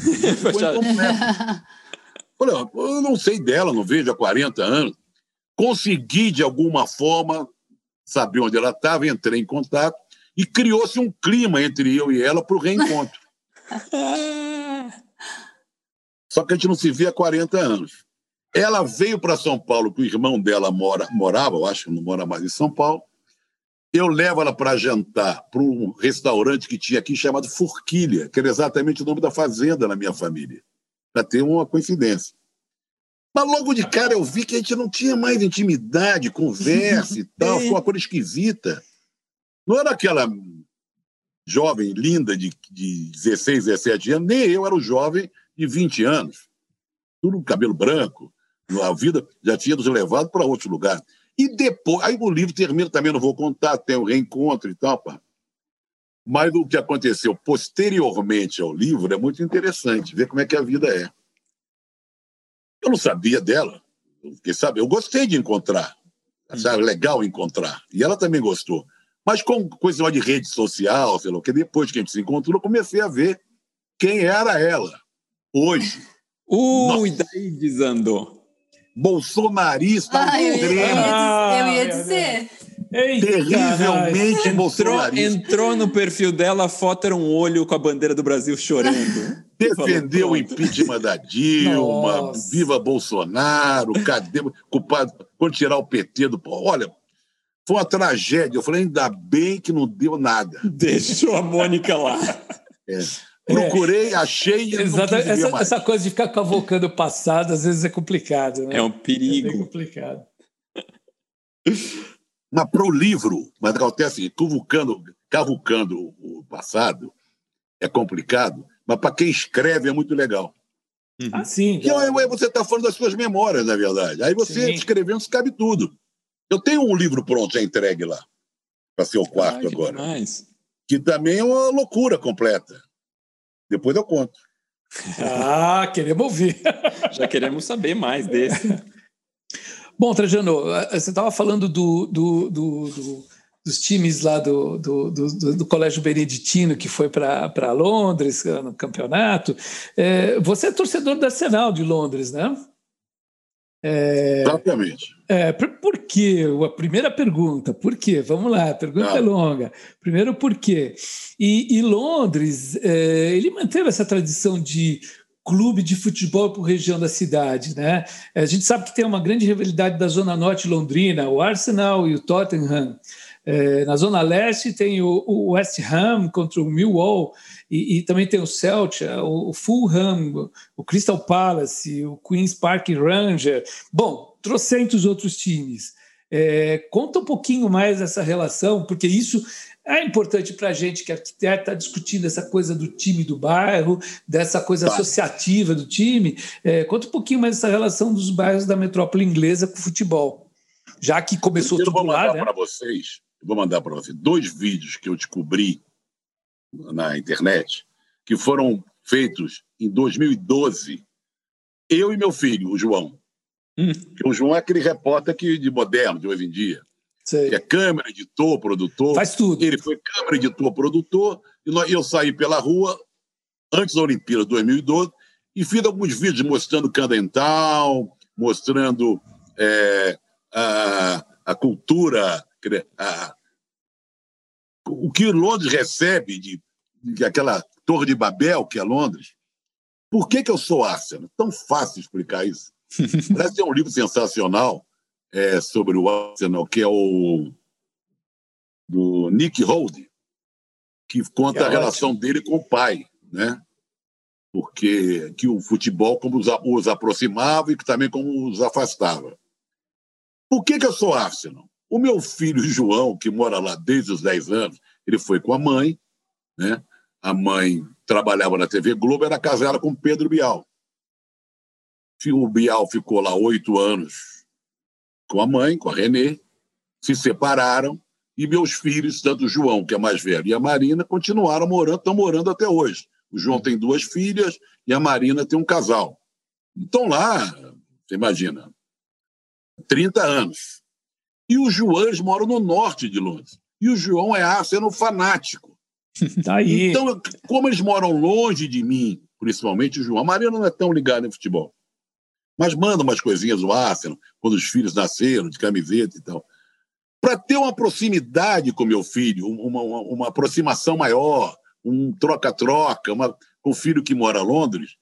Falei, eu não sei dela, não vejo há 40 anos. Consegui, de alguma forma, saber onde ela estava, entrei em contato e criou-se um clima entre eu e ela para o reencontro. Só que a gente não se via há 40 anos. Ela veio para São Paulo, que o irmão dela mora, morava, eu acho que não mora mais em São Paulo. Eu levo ela para jantar para um restaurante que tinha aqui chamado Forquilha, que era exatamente o nome da fazenda na minha família, para ter uma coincidência. Mas logo de cara eu vi que a gente não tinha mais intimidade, conversa e tal, foi uma coisa esquisita. Não era aquela jovem linda de, de 16, 17 anos, nem eu era o jovem de 20 anos. Tudo cabelo branco. A vida já tinha nos levado para outro lugar. E depois, aí o livro termina, também não vou contar, tem o um reencontro e tal, pá. Mas o que aconteceu posteriormente ao livro é muito interessante, ver como é que a vida é. Eu não sabia dela, porque sabe, eu gostei de encontrar, achava legal encontrar, e ela também gostou. Mas com coisa de rede social, sei lá, que depois que a gente se encontrou, eu comecei a ver quem era ela hoje. Ui, Nossa. daí desandou. Bolsonarista ah, eu, ia, eu ia dizer. Eita, terrivelmente entrou, entrou no perfil dela, a foto era um olho com a bandeira do Brasil chorando. Defendeu o impeachment da Dilma, Nossa. viva Bolsonaro, cadê culpado quando tirar o PT do. Olha, foi uma tragédia. Eu falei, ainda bem que não deu nada. Deixou a Mônica lá. É. Procurei, é. achei. Exato. Essa, essa, coisa de ficar cavocando o passado às vezes é complicado. Né? É um perigo. É complicado. Mas para o livro, mas acontece assim, cavucando, cavucando o passado é complicado, mas para quem escreve é muito legal. Uhum. Ah, sim. Porque aí você está falando das suas memórias, na verdade. Aí você sim. escrevendo, cabe tudo. Eu tenho um livro pronto, já entregue lá, para ser o quarto Ai, agora. Demais. Que também é uma loucura completa. Depois eu conto. Ah, queremos ouvir. Já queremos saber mais desse. Bom, Trajano, você estava falando do, do, do, do, dos times lá do, do, Colégio Beneditino que foi para Londres eh, no campeonato. É, você é torcedor da Arsenal de Londres, né? É, Exatamente. É, por, por quê? A primeira pergunta, por quê? Vamos lá, a pergunta é longa. Primeiro, por quê? E, e Londres, é, ele manteve essa tradição de clube de futebol por região da cidade, né? A gente sabe que tem uma grande rivalidade da Zona Norte londrina, o Arsenal e o Tottenham. É, na Zona Leste tem o, o, West Ham contra o Millwall e, e também tem o Celtic, o, o Fulham, o Crystal Palace, o Queen's Park Ranger. Bom, trocentos outros times. É, conta um pouquinho mais essa relação, porque isso é importante para a gente que arquiteto está discutindo essa coisa do time do bairro, dessa coisa tá. associativa do time. É, conta um pouquinho mais essa relação dos bairros da metrópole inglesa com o futebol. Já que começou tudo vou lá, né? para vocês vou mandar para você dois vídeos que eu descobri na internet que foram feitos em 2012. Eu e meu filho, o João. Hum. O João é aquele repórter que, de moderno, de hoje em dia. Sei. Que é câmera, editor, produtor. Faz tudo. Ele foi câmera, editor, produtor. E eu saí pela rua antes da Olimpíada de 2012 e fiz alguns vídeos mostrando Candental, mostrando é, a, a cultura a, o que Londres recebe de, de, aquela Torre de Babel, que é Londres. Por que, que eu sou Arsenal? Tão fácil explicar isso. Parece que é um livro sensacional é, sobre o Arsenal, que é o do Nick Holden, que conta é a relação dele com o pai, né? Porque que o futebol como os, os aproximava e que também como os afastava. Por que, que eu sou Arsenal? O meu filho João, que mora lá desde os 10 anos, ele foi com a mãe, né? A mãe trabalhava na TV Globo, era casada com Pedro Bial. O Bial ficou lá oito anos com a mãe, com a Renê, se separaram e meus filhos, tanto o João, que é mais velho, e a Marina, continuaram morando, estão morando até hoje. O João tem duas filhas e a Marina tem um casal. Então lá, você imagina, 30 anos. E os Joães moram no norte de Londres. E o João é Arsenal fanático. Tá aí. Então, como eles moram longe de mim, principalmente o João, a Maria não é tão ligada em futebol. Mas manda umas coisinhas do Arsenal, quando os filhos nasceram, de camiseta e tal. Para ter uma proximidade com meu filho, uma, uma, uma aproximação maior, um troca-troca, com o filho que mora em Londres,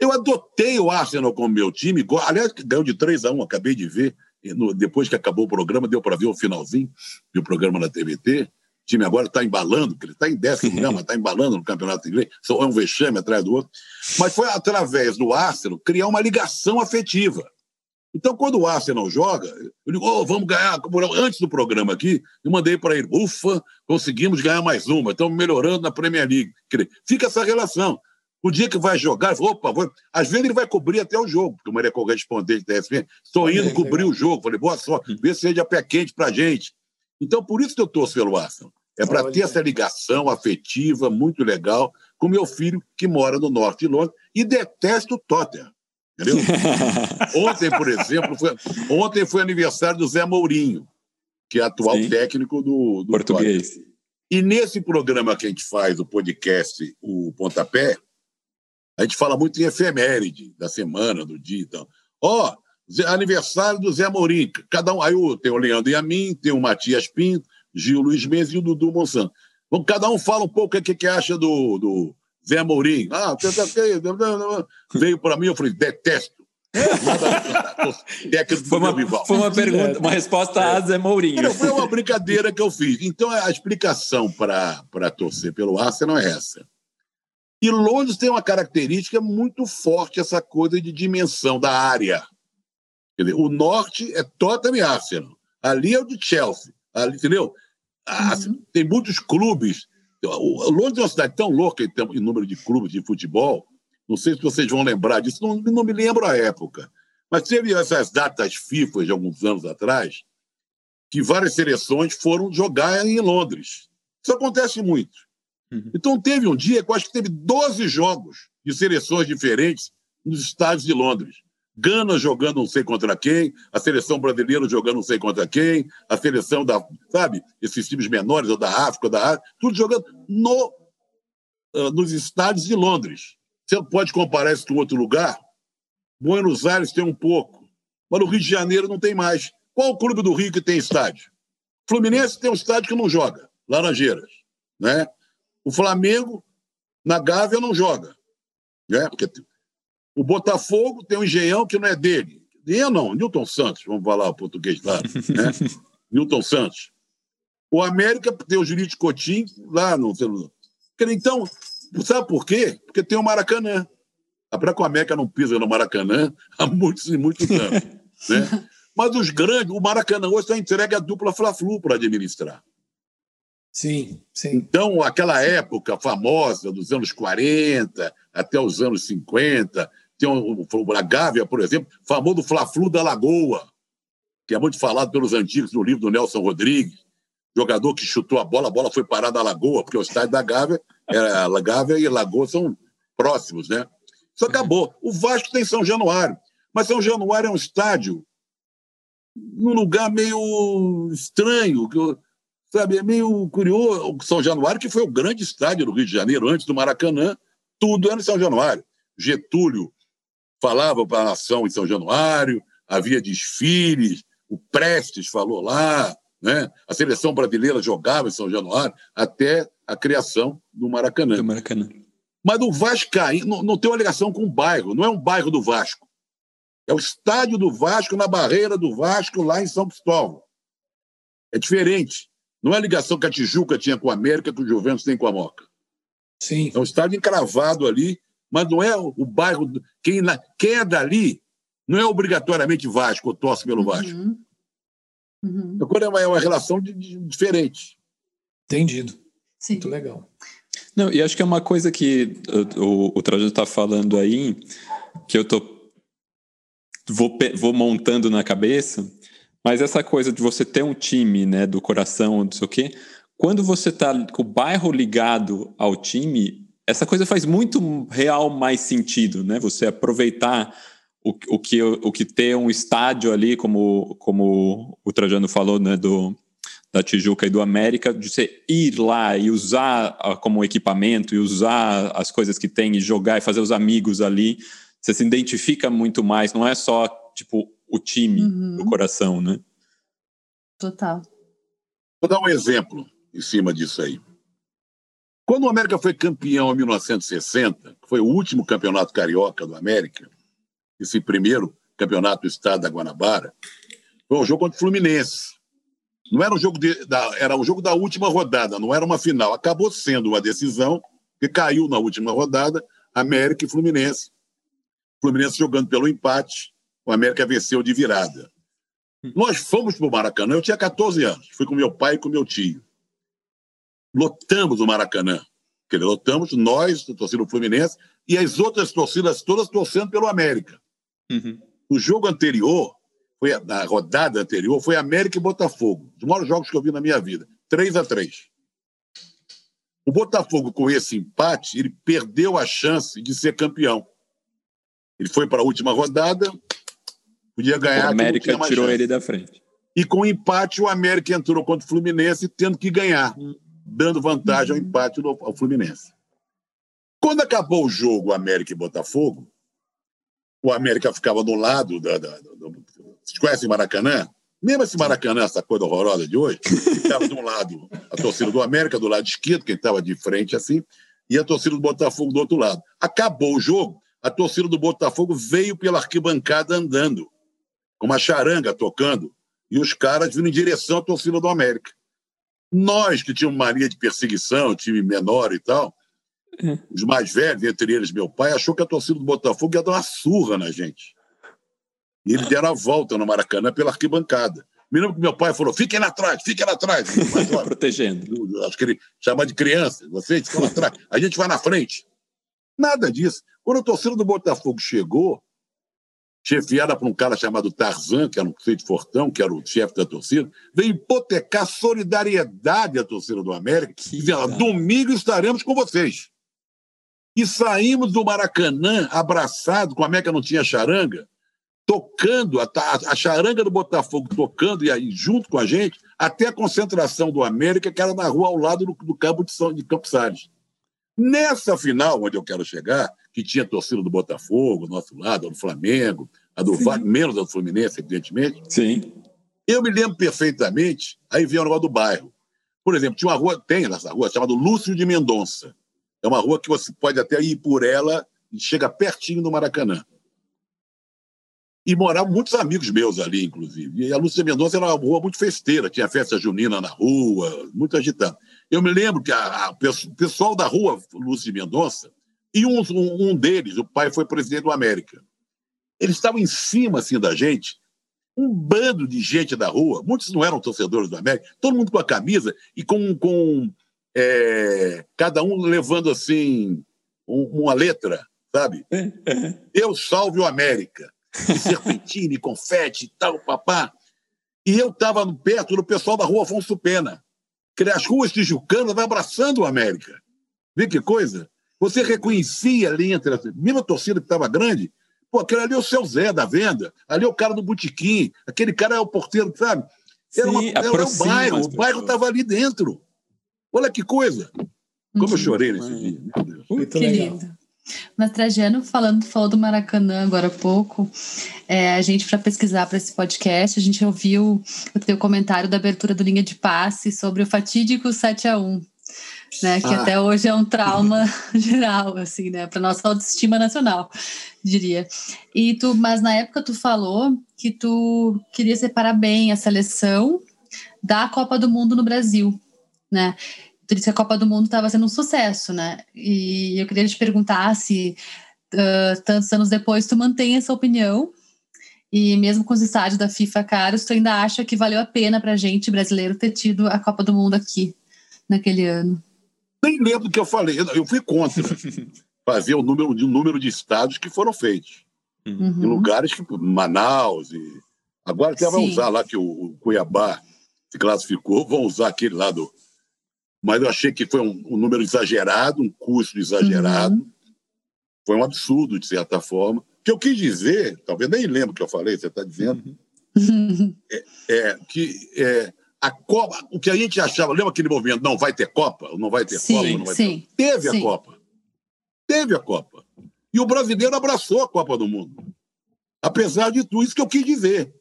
eu adotei o Arsenal como meu time. Aliás, ganhou de 3 a 1, acabei de ver no, depois que acabou o programa, deu para ver o finalzinho do programa na TVT. O time agora está embalando, porque ele está em décimo lugar, mas está embalando no campeonato inglês. É um vexame atrás do outro. Mas foi através do Arsenal criar uma ligação afetiva. Então, quando o Arsenal joga, eu digo, oh, vamos ganhar. Antes do programa aqui, eu mandei para ele, ufa, conseguimos ganhar mais uma, estamos melhorando na Premier League. Fica essa relação. O dia que vai jogar, opa, vou... às vezes ele vai cobrir até o jogo, porque o Maria correspondente da ESPN, estou indo é, cobrir o jogo. Falei, boa sorte, vê se seja pé quente pra gente. Então, por isso que eu torço pelo Arsenal. É para ter essa ligação afetiva muito legal com meu filho que mora no norte de Londres e detesta o Tottenham. Entendeu? ontem, por exemplo, foi, ontem foi aniversário do Zé Mourinho, que é atual Sim. técnico do, do português. Tottenham. E nesse programa que a gente faz, o podcast, o Pontapé, a gente fala muito em efeméride da semana, do dia. Então, ó, aniversário do Zé Mourim. Cada um, aí tem o Leandro e a mim, tem o Matias Pinto, Gil Luiz Mendes e o Dudu Monsanto. Então, cada um fala um pouco o que, que acha do, do Zé Mourim. Ah, veio para mim, eu falei, detesto. foi uma, foi uma pergunta, uma resposta a Zé Mourinho. Foi uma brincadeira que eu fiz. Então, a explicação para torcer pelo Arsenal é essa. E Londres tem uma característica muito forte, essa coisa de dimensão da área. Dizer, o norte é Tottenham e Arsenal. Ali é o de Chelsea. Ali, entendeu? Uhum. Tem muitos clubes. Londres é uma cidade tão louca em número de clubes de futebol não sei se vocês vão lembrar disso, não, não me lembro a época. Mas teve essas datas FIFA de alguns anos atrás, que várias seleções foram jogar em Londres. Isso acontece muito. Uhum. Então, teve um dia que eu acho que teve 12 jogos de seleções diferentes nos estádios de Londres. Gana jogando não sei contra quem, a seleção brasileira jogando não sei contra quem, a seleção da, sabe, esses times menores, ou da África, ou da Ásia, tudo jogando no, uh, nos estádios de Londres. Você pode comparar isso com outro lugar? Buenos Aires tem um pouco, mas no Rio de Janeiro não tem mais. Qual o clube do Rio que tem estádio? Fluminense tem um estádio que não joga, Laranjeiras. Né? O Flamengo, na Gávea, não joga. Né? Porque o Botafogo tem um engenhão que não é dele. Eu não, Newton Santos, vamos falar o português lá. Né? Newton Santos. O América tem o Jurídico Coutinho lá no. Então, Sabe por quê? Porque tem o Maracanã. A Praia América não pisa no Maracanã há muitos e muitos anos. né? Mas os grandes, o Maracanã hoje está entregue a dupla Fla-Flu para administrar. Sim, sim. Então, aquela época famosa, dos anos 40 até os anos 50, tem o, a Gávea, por exemplo, famoso Fla-Flu da Lagoa, que é muito falado pelos antigos no livro do Nelson Rodrigues. Jogador que chutou a bola, a bola foi parada na Lagoa, porque o estádio da Gávea era é, Gávea e Lagoa são próximos, né? Isso acabou. O Vasco tem São Januário, mas São Januário é um estádio num lugar meio estranho, sabe? É meio curioso. O São Januário, que foi o grande estádio do Rio de Janeiro, antes do Maracanã, tudo era em São Januário. Getúlio falava para a nação em São Januário, havia desfiles, o Prestes falou lá, né? a seleção brasileira jogava em São Januário, até a criação do Maracanã. Do Maracanã. Mas o Vascaíno não, não tem uma ligação com o bairro, não é um bairro do Vasco. É o estádio do Vasco, na barreira do Vasco, lá em São Cristóvão. É diferente. Não é a ligação que a Tijuca tinha com a América, que o Juventus tem com a Moca. Sim. É um estádio encravado ali, mas não é o bairro. Quem, quem é dali não é obrigatoriamente Vasco ou torce pelo Vasco. Uhum. Uhum. Agora é uma, é uma relação de, de, diferente. Entendido. Sim. Muito legal. Não, e acho que é uma coisa que o, o Trajano está falando aí, que eu tô vou, vou montando na cabeça, mas essa coisa de você ter um time, né, do coração, não sei o quê, quando você tá com o bairro ligado ao time, essa coisa faz muito real mais sentido, né? Você aproveitar o, o, que, o que ter um estádio ali, como, como o Trajano falou, né, do, da Tijuca e do América, de você ir lá e usar como equipamento e usar as coisas que tem e jogar e fazer os amigos ali, você se identifica muito mais, não é só tipo o time uhum. do coração, né? Total. Vou dar um exemplo em cima disso aí. Quando o América foi campeão em 1960, que foi o último campeonato carioca do América, esse primeiro campeonato do estado da Guanabara, foi um jogo contra o Fluminense. Não era um jogo de, da, era um jogo da última rodada, não era uma final. Acabou sendo uma decisão que caiu na última rodada, América e Fluminense. Fluminense jogando pelo empate, o América venceu de virada. Nós fomos para o Maracanã, eu tinha 14 anos, fui com meu pai e com meu tio. Lotamos o Maracanã. Quer dizer, lotamos nós, a torcida do Fluminense, e as outras torcidas todas torcendo pelo América. Uhum. O jogo anterior, foi a, na rodada anterior, foi América e Botafogo. Os maiores jogos que eu vi na minha vida. 3 a 3 O Botafogo, com esse empate, ele perdeu a chance de ser campeão. Ele foi para a última rodada, podia ganhar. O América tirou chance. ele da frente. E com o empate, o América entrou contra o Fluminense, tendo que ganhar, dando vantagem ao empate ao Fluminense. Quando acabou o jogo América e Botafogo, o América ficava do lado da. da, da, da vocês conhecem Maracanã? Mesmo esse Maracanã, essa coisa horrorosa de hoje, ficava de um lado a torcida do América, do lado esquerdo, quem estava de frente assim, e a torcida do Botafogo do outro lado. Acabou o jogo, a torcida do Botafogo veio pela arquibancada andando, uma charanga tocando, e os caras vindo em direção à torcida do América. Nós, que tínhamos mania de perseguição, time menor e tal, é. os mais velhos, entre eles meu pai, achou que a torcida do Botafogo ia dar uma surra na gente. E eles deram a volta no Maracanã pela arquibancada. Me lembro que meu pai falou: fiquem lá atrás, fiquem lá atrás. Protegendo. Acho que ele chama de criança, vocês ficam lá atrás. A gente vai na frente. Nada disso. Quando a torcida do Botafogo chegou, chefiada por um cara chamado Tarzan, que era um feito fortão, que era o chefe da torcida, veio hipotecar solidariedade à torcida do América, que dizendo: domingo estaremos com vocês. E saímos do Maracanã abraçado, com a América não tinha charanga, tocando, a, a, charanga do Botafogo tocando, e aí junto com a gente, até a concentração do América, que era na rua ao lado do, do campo de, São, de Campos Salles. Nessa final, onde eu quero chegar, que tinha torcida do Botafogo, do nosso lado, a do Flamengo, a do menos a do Fluminense, evidentemente. Sim. Eu me lembro perfeitamente, aí vem o negócio do bairro. Por exemplo, tinha uma rua, tem nessa rua, chamada Lúcio de Mendonça. É uma rua que você pode até ir por ela e chega pertinho do Maracanã. E moravam muitos amigos meus ali, inclusive. E a Lúcia Mendonça era uma rua muito festeira, tinha festa junina na rua, muito agitada. Eu me lembro que o pessoal da rua Lúcia Mendonça, e um, um, deles, o pai foi presidente do América, eles estavam em cima assim, da gente, um bando de gente da rua, muitos não eram torcedores do América, todo mundo com a camisa e com, com é, cada um levando assim um, uma letra, sabe? É, é. Eu salve o América de serpentina, confete e tal, papá. E eu estava perto do pessoal da rua Afonso Pena. Que as ruas tijucanas vai abraçando o América. Vê que coisa? Você reconhecia ali entre a mesma torcida que estava grande, pô, aquele ali é o seu Zé da venda, ali é o cara do botequim, aquele cara é o porteiro, sabe? Era, Sim, uma, era um bairro, o bairro estava ali dentro. Olha que coisa. Como uhum. eu chorei nesse dia, meu Deus. Muito que legal. lindo. Mas Trajano, falando, falou do Maracanã agora há pouco, é, a gente, para pesquisar para esse podcast, a gente ouviu o teu comentário da abertura do Linha de Passe sobre o fatídico 7 a 1 né, que ah. até hoje é um trauma geral, assim, né, para nossa autoestima nacional, diria. E tu, mas na época tu falou que tu queria separar bem a seleção da Copa do Mundo no Brasil, né? tu disse que a Copa do Mundo estava sendo um sucesso, né? E eu queria te perguntar se uh, tantos anos depois tu mantém essa opinião e mesmo com os estádios da FIFA caros, tu ainda acha que valeu a pena para a gente brasileiro ter tido a Copa do Mundo aqui naquele ano? Nem lembro do que eu falei. Eu fui contra fazer o número de, o número de estádios que foram feitos. Uhum. Em lugares que Manaus e agora até vai usar lá que o, o Cuiabá se classificou, vão usar aquele lá do mas eu achei que foi um, um número exagerado, um custo exagerado. Uhum. Foi um absurdo, de certa forma. O que eu quis dizer, talvez nem lembro o que eu falei, você está dizendo, uhum. é, é, que é, a Copa, o que a gente achava, lembra aquele movimento, não vai ter Copa, não vai ter sim, Copa, não vai sim, ter. Teve sim. a Copa. Teve a Copa. E o brasileiro abraçou a Copa do Mundo. Apesar de tudo, isso que eu quis dizer.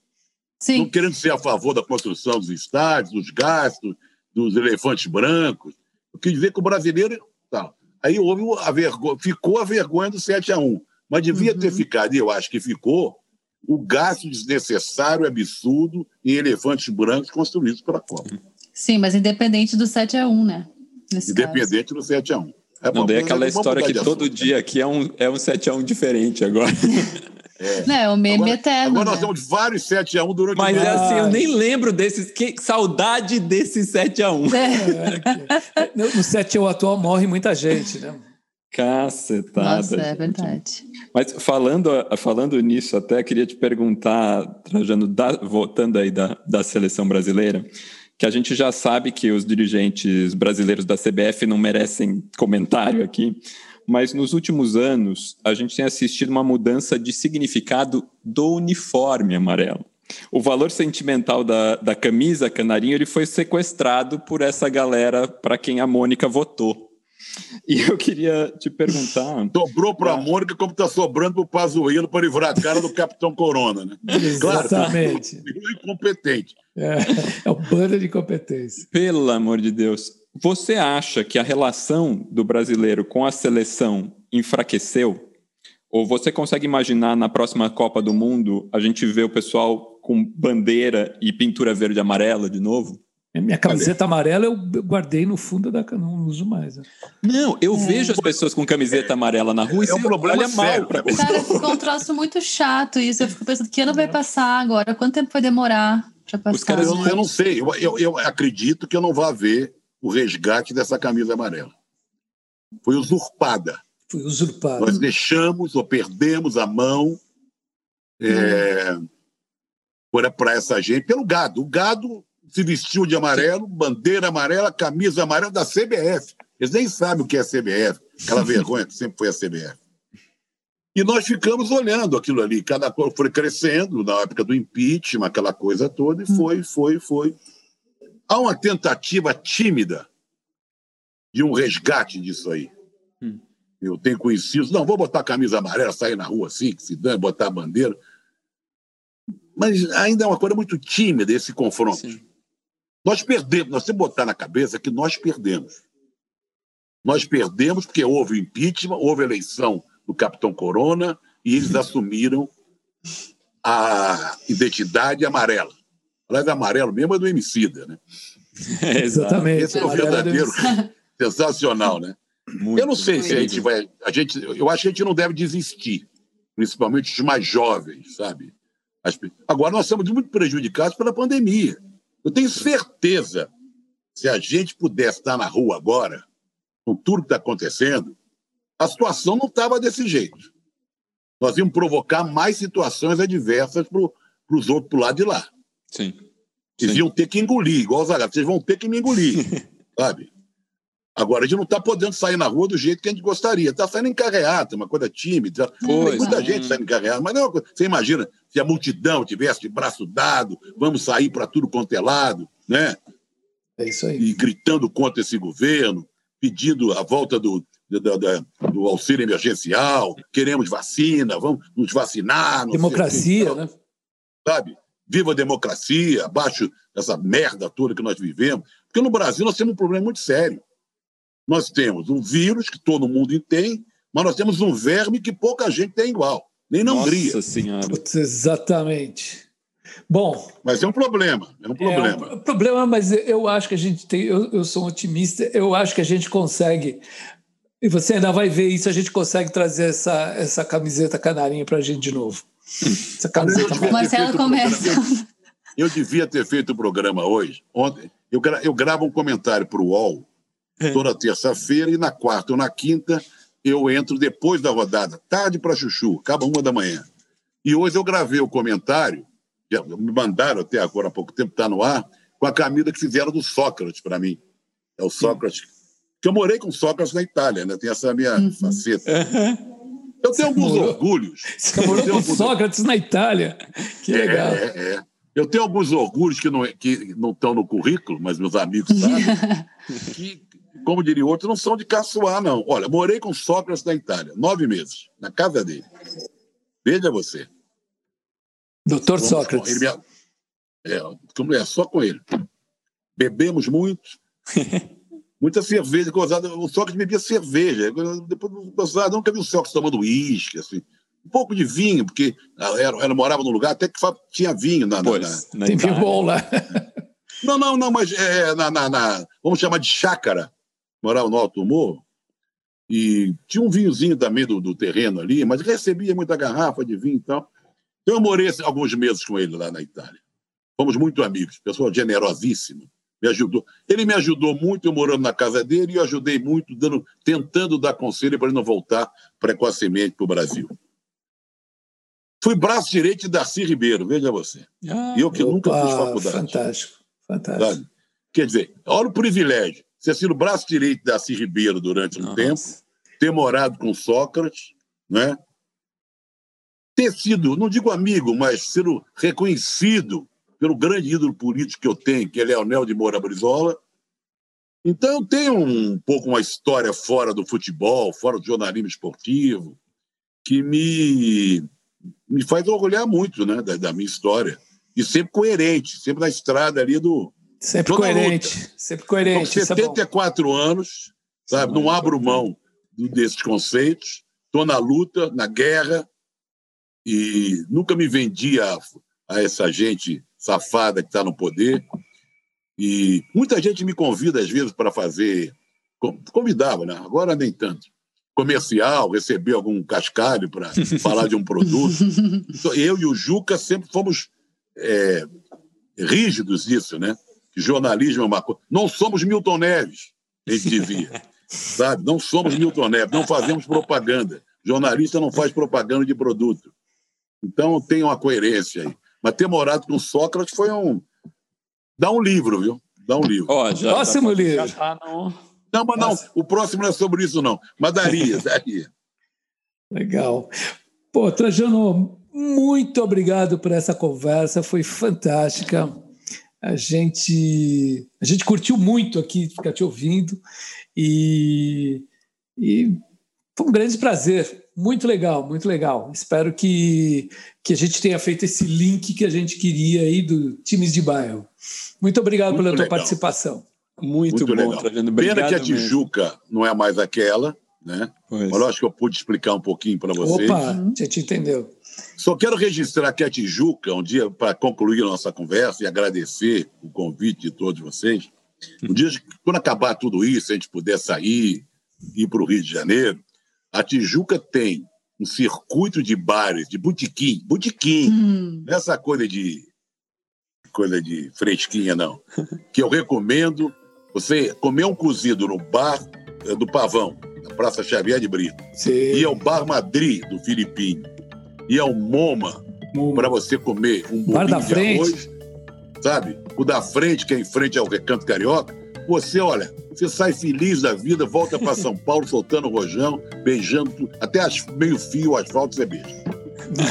Sim. Não querendo ser a favor da construção dos estádios, dos gastos, dos elefantes brancos. Eu quis dizer que o brasileiro. Tá. Aí houve a vergonha, ficou a vergonha do 7 a 1 mas devia uhum. ter ficado, e eu acho que ficou, o gasto desnecessário, absurdo em elefantes brancos construídos pela Copa. Sim, mas independente do 7 a 1 né? independente caso. do 7 a 1 é, Não, daí aquela história que todo dia aqui é um, é um 7 a 1 diferente agora. É. Não, é o meme agora, eterno. Agora né? nós temos vários 7x1 durante Mas o Mas assim, eu nem lembro desses. Que saudade desse 7x1. É. é. no 7x1 atual morre muita gente, né? Cacetada. Nossa, é verdade. Mas falando, falando nisso, até queria te perguntar, Trajano, da, voltando aí da, da seleção brasileira, que a gente já sabe que os dirigentes brasileiros da CBF não merecem comentário aqui, mas nos últimos anos a gente tem assistido uma mudança de significado do uniforme amarelo. O valor sentimental da, da camisa canarinho ele foi sequestrado por essa galera para quem a Mônica votou. E eu queria te perguntar. Sobrou para a Mônica como está sobrando para o Pazuello para livrar a cara do Capitão Corona, né? Exatamente. Claro, incompetente. É, é o bando de competência. Pelo amor de Deus. Você acha que a relação do brasileiro com a seleção enfraqueceu? Ou você consegue imaginar na próxima Copa do Mundo a gente ver o pessoal com bandeira e pintura verde e amarela de novo? Minha camiseta amarela eu guardei no fundo da não uso mais. Né? Não, eu é. vejo as pessoas com camiseta amarela na rua é, e é um problema olha sério, mal pra pessoa. Cara, ficou um troço muito chato isso. Eu fico pensando que ano vai passar agora? Quanto tempo vai demorar para passar? Os caras, eu, eu não sei. Eu, eu, eu acredito que eu não vá ver o resgate dessa camisa amarela. Foi usurpada. Foi usurpada. Nós deixamos ou perdemos a mão é, hum. para essa gente pelo gado. O gado se vestiu de amarelo, bandeira amarela, camisa amarela da CBF. Eles nem sabem o que é a CBF, aquela vergonha que sempre foi a CBF. E nós ficamos olhando aquilo ali, cada coisa foi crescendo na época do impeachment, aquela coisa toda, e foi, foi, foi. Há uma tentativa tímida de um resgate disso aí. Hum. Eu tenho conhecido, não, vou botar a camisa amarela, sair na rua assim, que se dane, botar a bandeira. Mas ainda é uma coisa muito tímida esse confronto. Sim. Nós perdemos, nós temos que botar na cabeça que nós perdemos. Nós perdemos porque houve impeachment, houve eleição do Capitão Corona e eles assumiram a identidade amarela. Aliás, amarelo mesmo é do Emicida, né? É, exatamente. Esse é o verdadeiro. Sensacional, né? Muito, eu não sei se a gente vai. A gente, eu acho que a gente não deve desistir, principalmente os mais jovens, sabe? Agora, nós somos muito prejudicados pela pandemia. Eu tenho certeza, se a gente pudesse estar na rua agora, com tudo que está acontecendo, a situação não estava desse jeito. Nós íamos provocar mais situações adversas para os outros para lado de lá. Sim. Vocês iam ter que engolir, igual os vocês vão ter que me engolir, sabe? Agora, a gente não está podendo sair na rua do jeito que a gente gostaria. Está saindo encarreado, uma coisa tímida. Pois, Tem muita gente saindo encarreada, mas não é Você imagina se a multidão tivesse de braço dado, vamos sair para tudo quanto é lado, né? É isso aí. E gritando contra esse governo, pedindo a volta do, do, do, do auxílio emergencial, queremos vacina, vamos nos vacinar. Democracia, né? Sabe? Viva a democracia, abaixo dessa merda toda que nós vivemos. Porque no Brasil nós temos um problema muito sério. Nós temos um vírus que todo mundo tem, mas nós temos um verme que pouca gente tem igual, nem na Nossa Hungria. Senhora. Putz, exatamente. Bom. Mas é um problema, é um problema. É um problema, mas eu acho que a gente tem. Eu, eu sou um otimista, eu acho que a gente consegue. E você ainda vai ver isso, a gente consegue trazer essa, essa camiseta canarinha para a gente de novo. Essa camiseta Marcelo começa. Eu, eu, devia ter feito o programa hoje. Ontem, eu, eu gravo um comentário para o UOL é. Toda terça-feira, e na quarta ou na quinta eu entro depois da rodada, tarde para chuchu, acaba uma da manhã. E hoje eu gravei o comentário, me mandaram até agora há pouco tempo, está no ar, com a camisa que fizeram do Sócrates para mim. É o Sócrates. Que eu morei com Sócrates na Itália, né? Tem essa minha uhum. faceta. Uhum. Eu tenho Você alguns morou... orgulhos. Você morou com alguns... Sócrates na Itália. Que é, legal. É, é. Eu tenho alguns orgulhos que não, que não estão no currículo, mas meus amigos sabem, que como diria outro, não são de caçoar, não. Olha, morei com Sócrates na Itália, nove meses, na casa dele. Veja você. Doutor Sócrates. Ele me... é, só com ele. Bebemos muito. Muita cerveja, gozada. O Sócrates bebia cerveja. Depois, gozada, nunca vi o Sócrates tomando uísque, assim. Um pouco de vinho, porque ela, ela morava num lugar até que tinha vinho na. Pois, na, na... Tem vinho bom lá. Não, não, não, mas é, na, na, na, vamos chamar de chácara morava no Alto Morro, e tinha um vinhozinho também do, do terreno ali, mas recebia muita garrafa de vinho e tal. Então eu morei alguns meses com ele lá na Itália. Fomos muito amigos, pessoa generosíssima. Me ajudou. Ele me ajudou muito, eu morando na casa dele, e eu ajudei muito, dando, tentando dar conselho para ele não voltar precocemente para o Brasil. Fui braço direito de Darcy Ribeiro, veja você. Ah, eu que opa, nunca fiz faculdade. Fantástico, fantástico. Sabe? Quer dizer, olha o privilégio ser sido braço direito da Darcy Ribeiro durante um Nossa. tempo, ter morado com Sócrates, né? ter sido, não digo amigo, mas ser reconhecido pelo grande ídolo político que eu tenho, que é Leonel de Moura Brizola, Então, eu tenho um pouco uma história fora do futebol, fora do jornalismo esportivo, que me, me faz orgulhar muito né, da, da minha história. E sempre coerente, sempre na estrada ali do. Sempre coerente, sempre coerente. Com 74 é anos, sabe? Não abro mão desses conceitos. Estou na luta, na guerra, e nunca me vendi a, a essa gente safada que está no poder. E muita gente me convida, às vezes, para fazer. Convidava, né? Agora nem tanto. Comercial, receber algum cascalho para falar de um produto. Então, eu e o Juca sempre fomos é, rígidos nisso, né? Que jornalismo é uma coisa. Não somos Milton Neves, a gente dizia. sabe? Não somos Milton Neves, não fazemos propaganda. Jornalista não faz propaganda de produto. Então tem uma coerência aí. Mas ter morado com Sócrates foi um, Dá um livro, viu? Dá um livro. Oh, já, próximo tá, livro. Tá no... Não, mas não, o próximo não é sobre isso, não. Mas daria, daria. Legal. Pô, Trajano, muito obrigado por essa conversa, foi fantástica. A gente, a gente curtiu muito aqui ficar te ouvindo e, e foi um grande prazer. Muito legal, muito legal. Espero que, que a gente tenha feito esse link que a gente queria aí do Times de Bairro. Muito obrigado muito pela legal. tua participação. Muito, muito bom, vendo? Pena que a Tijuca mesmo. não é mais aquela, né? Pois. Mas eu acho que eu pude explicar um pouquinho para vocês. Opa, a gente entendeu. Só quero registrar que a Tijuca, um dia, para concluir a nossa conversa e agradecer o convite de todos vocês, um dia, quando acabar tudo isso, a gente puder sair, ir para o Rio de Janeiro, a Tijuca tem um circuito de bares, de botequim, botequim, hum. essa coisa de coisa de fresquinha não, que eu recomendo você comer um cozido no bar eh, do Pavão, na Praça Xavier de Brito, Sim. e ao Bar Madrid do Filipinho, e ao MoMA, para você comer um bolinho de frente. arroz, sabe? O da frente, que é em frente ao Recanto Carioca, você, olha, você sai feliz da vida, volta para São Paulo soltando o rojão, beijando, até as, meio fio, o asfalto você beija.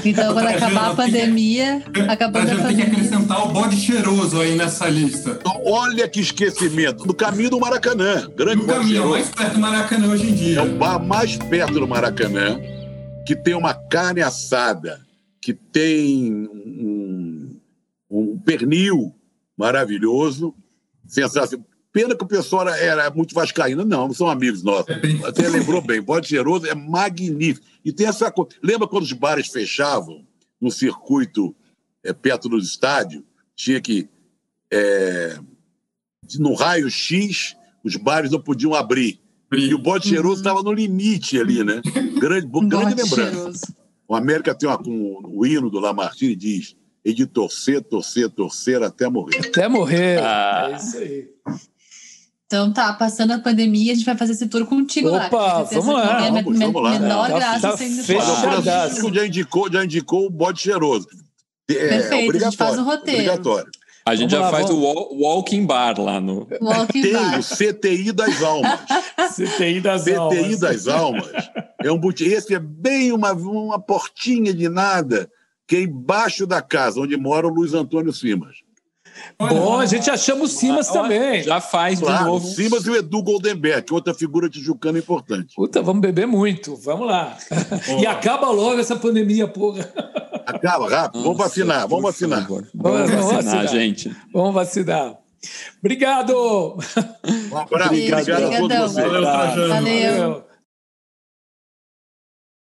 Então, quando acabar a pandemia, acabando a pandemia. tem que acrescentar o bode cheiroso aí nessa lista. Então, olha que esquecimento. No caminho do Maracanã. Grande no caminho, é mais perto do Maracanã hoje em dia. É o bar mais perto do Maracanã, que tem uma carne assada, que tem um, um pernil maravilhoso, sensacional. Pena que o pessoal era, era muito vascaíno. Não, não são amigos nossos. Até lembrou bem. Bode Cheiroso é magnífico. E tem essa coisa. Lembra quando os bares fechavam no circuito é, perto do estádio? Tinha que. É, no raio X, os bares não podiam abrir. E o bode cheiroso estava uhum. no limite ali, né? Grande, grande lembrança. Cheiroso. O América tem uma, com o hino do Lamartine diz: e de torcer, torcer, torcer até morrer. Até morrer. Ah. É isso aí. Então tá, passando a pandemia, a gente vai fazer esse tour contigo Opa, lá. vamos lá. É, vamos, vamos lá. Menor tá, graça tá sendo O já indicou, já indicou o bode cheiroso. É, Perfeito, a gente faz um roteiro. Obrigatório. A gente vamos já lá, faz vamos... o walking bar lá no. Walking Tem bar. o CTI das almas. CTI das CTI almas. CTI das almas. É um bote... Esse é bem uma, uma portinha de nada, que é embaixo da casa, onde mora o Luiz Antônio Simas. Bom, a gente achamos o Simas também. Já faz claro, de novo. Simas e o Edu Goldenberg, que é outra figura tijucana importante. Puta, vamos beber muito. Vamos lá. e acaba logo essa pandemia, porra. Acaba, rápido. Vamos vacinar, vamos vacinar. Vamos, vamos vacinar, vacinar, gente. Vamos vacinar. Obrigado. Um abraço. Obrigado, Obrigado a todos vocês. Valeu. Valeu.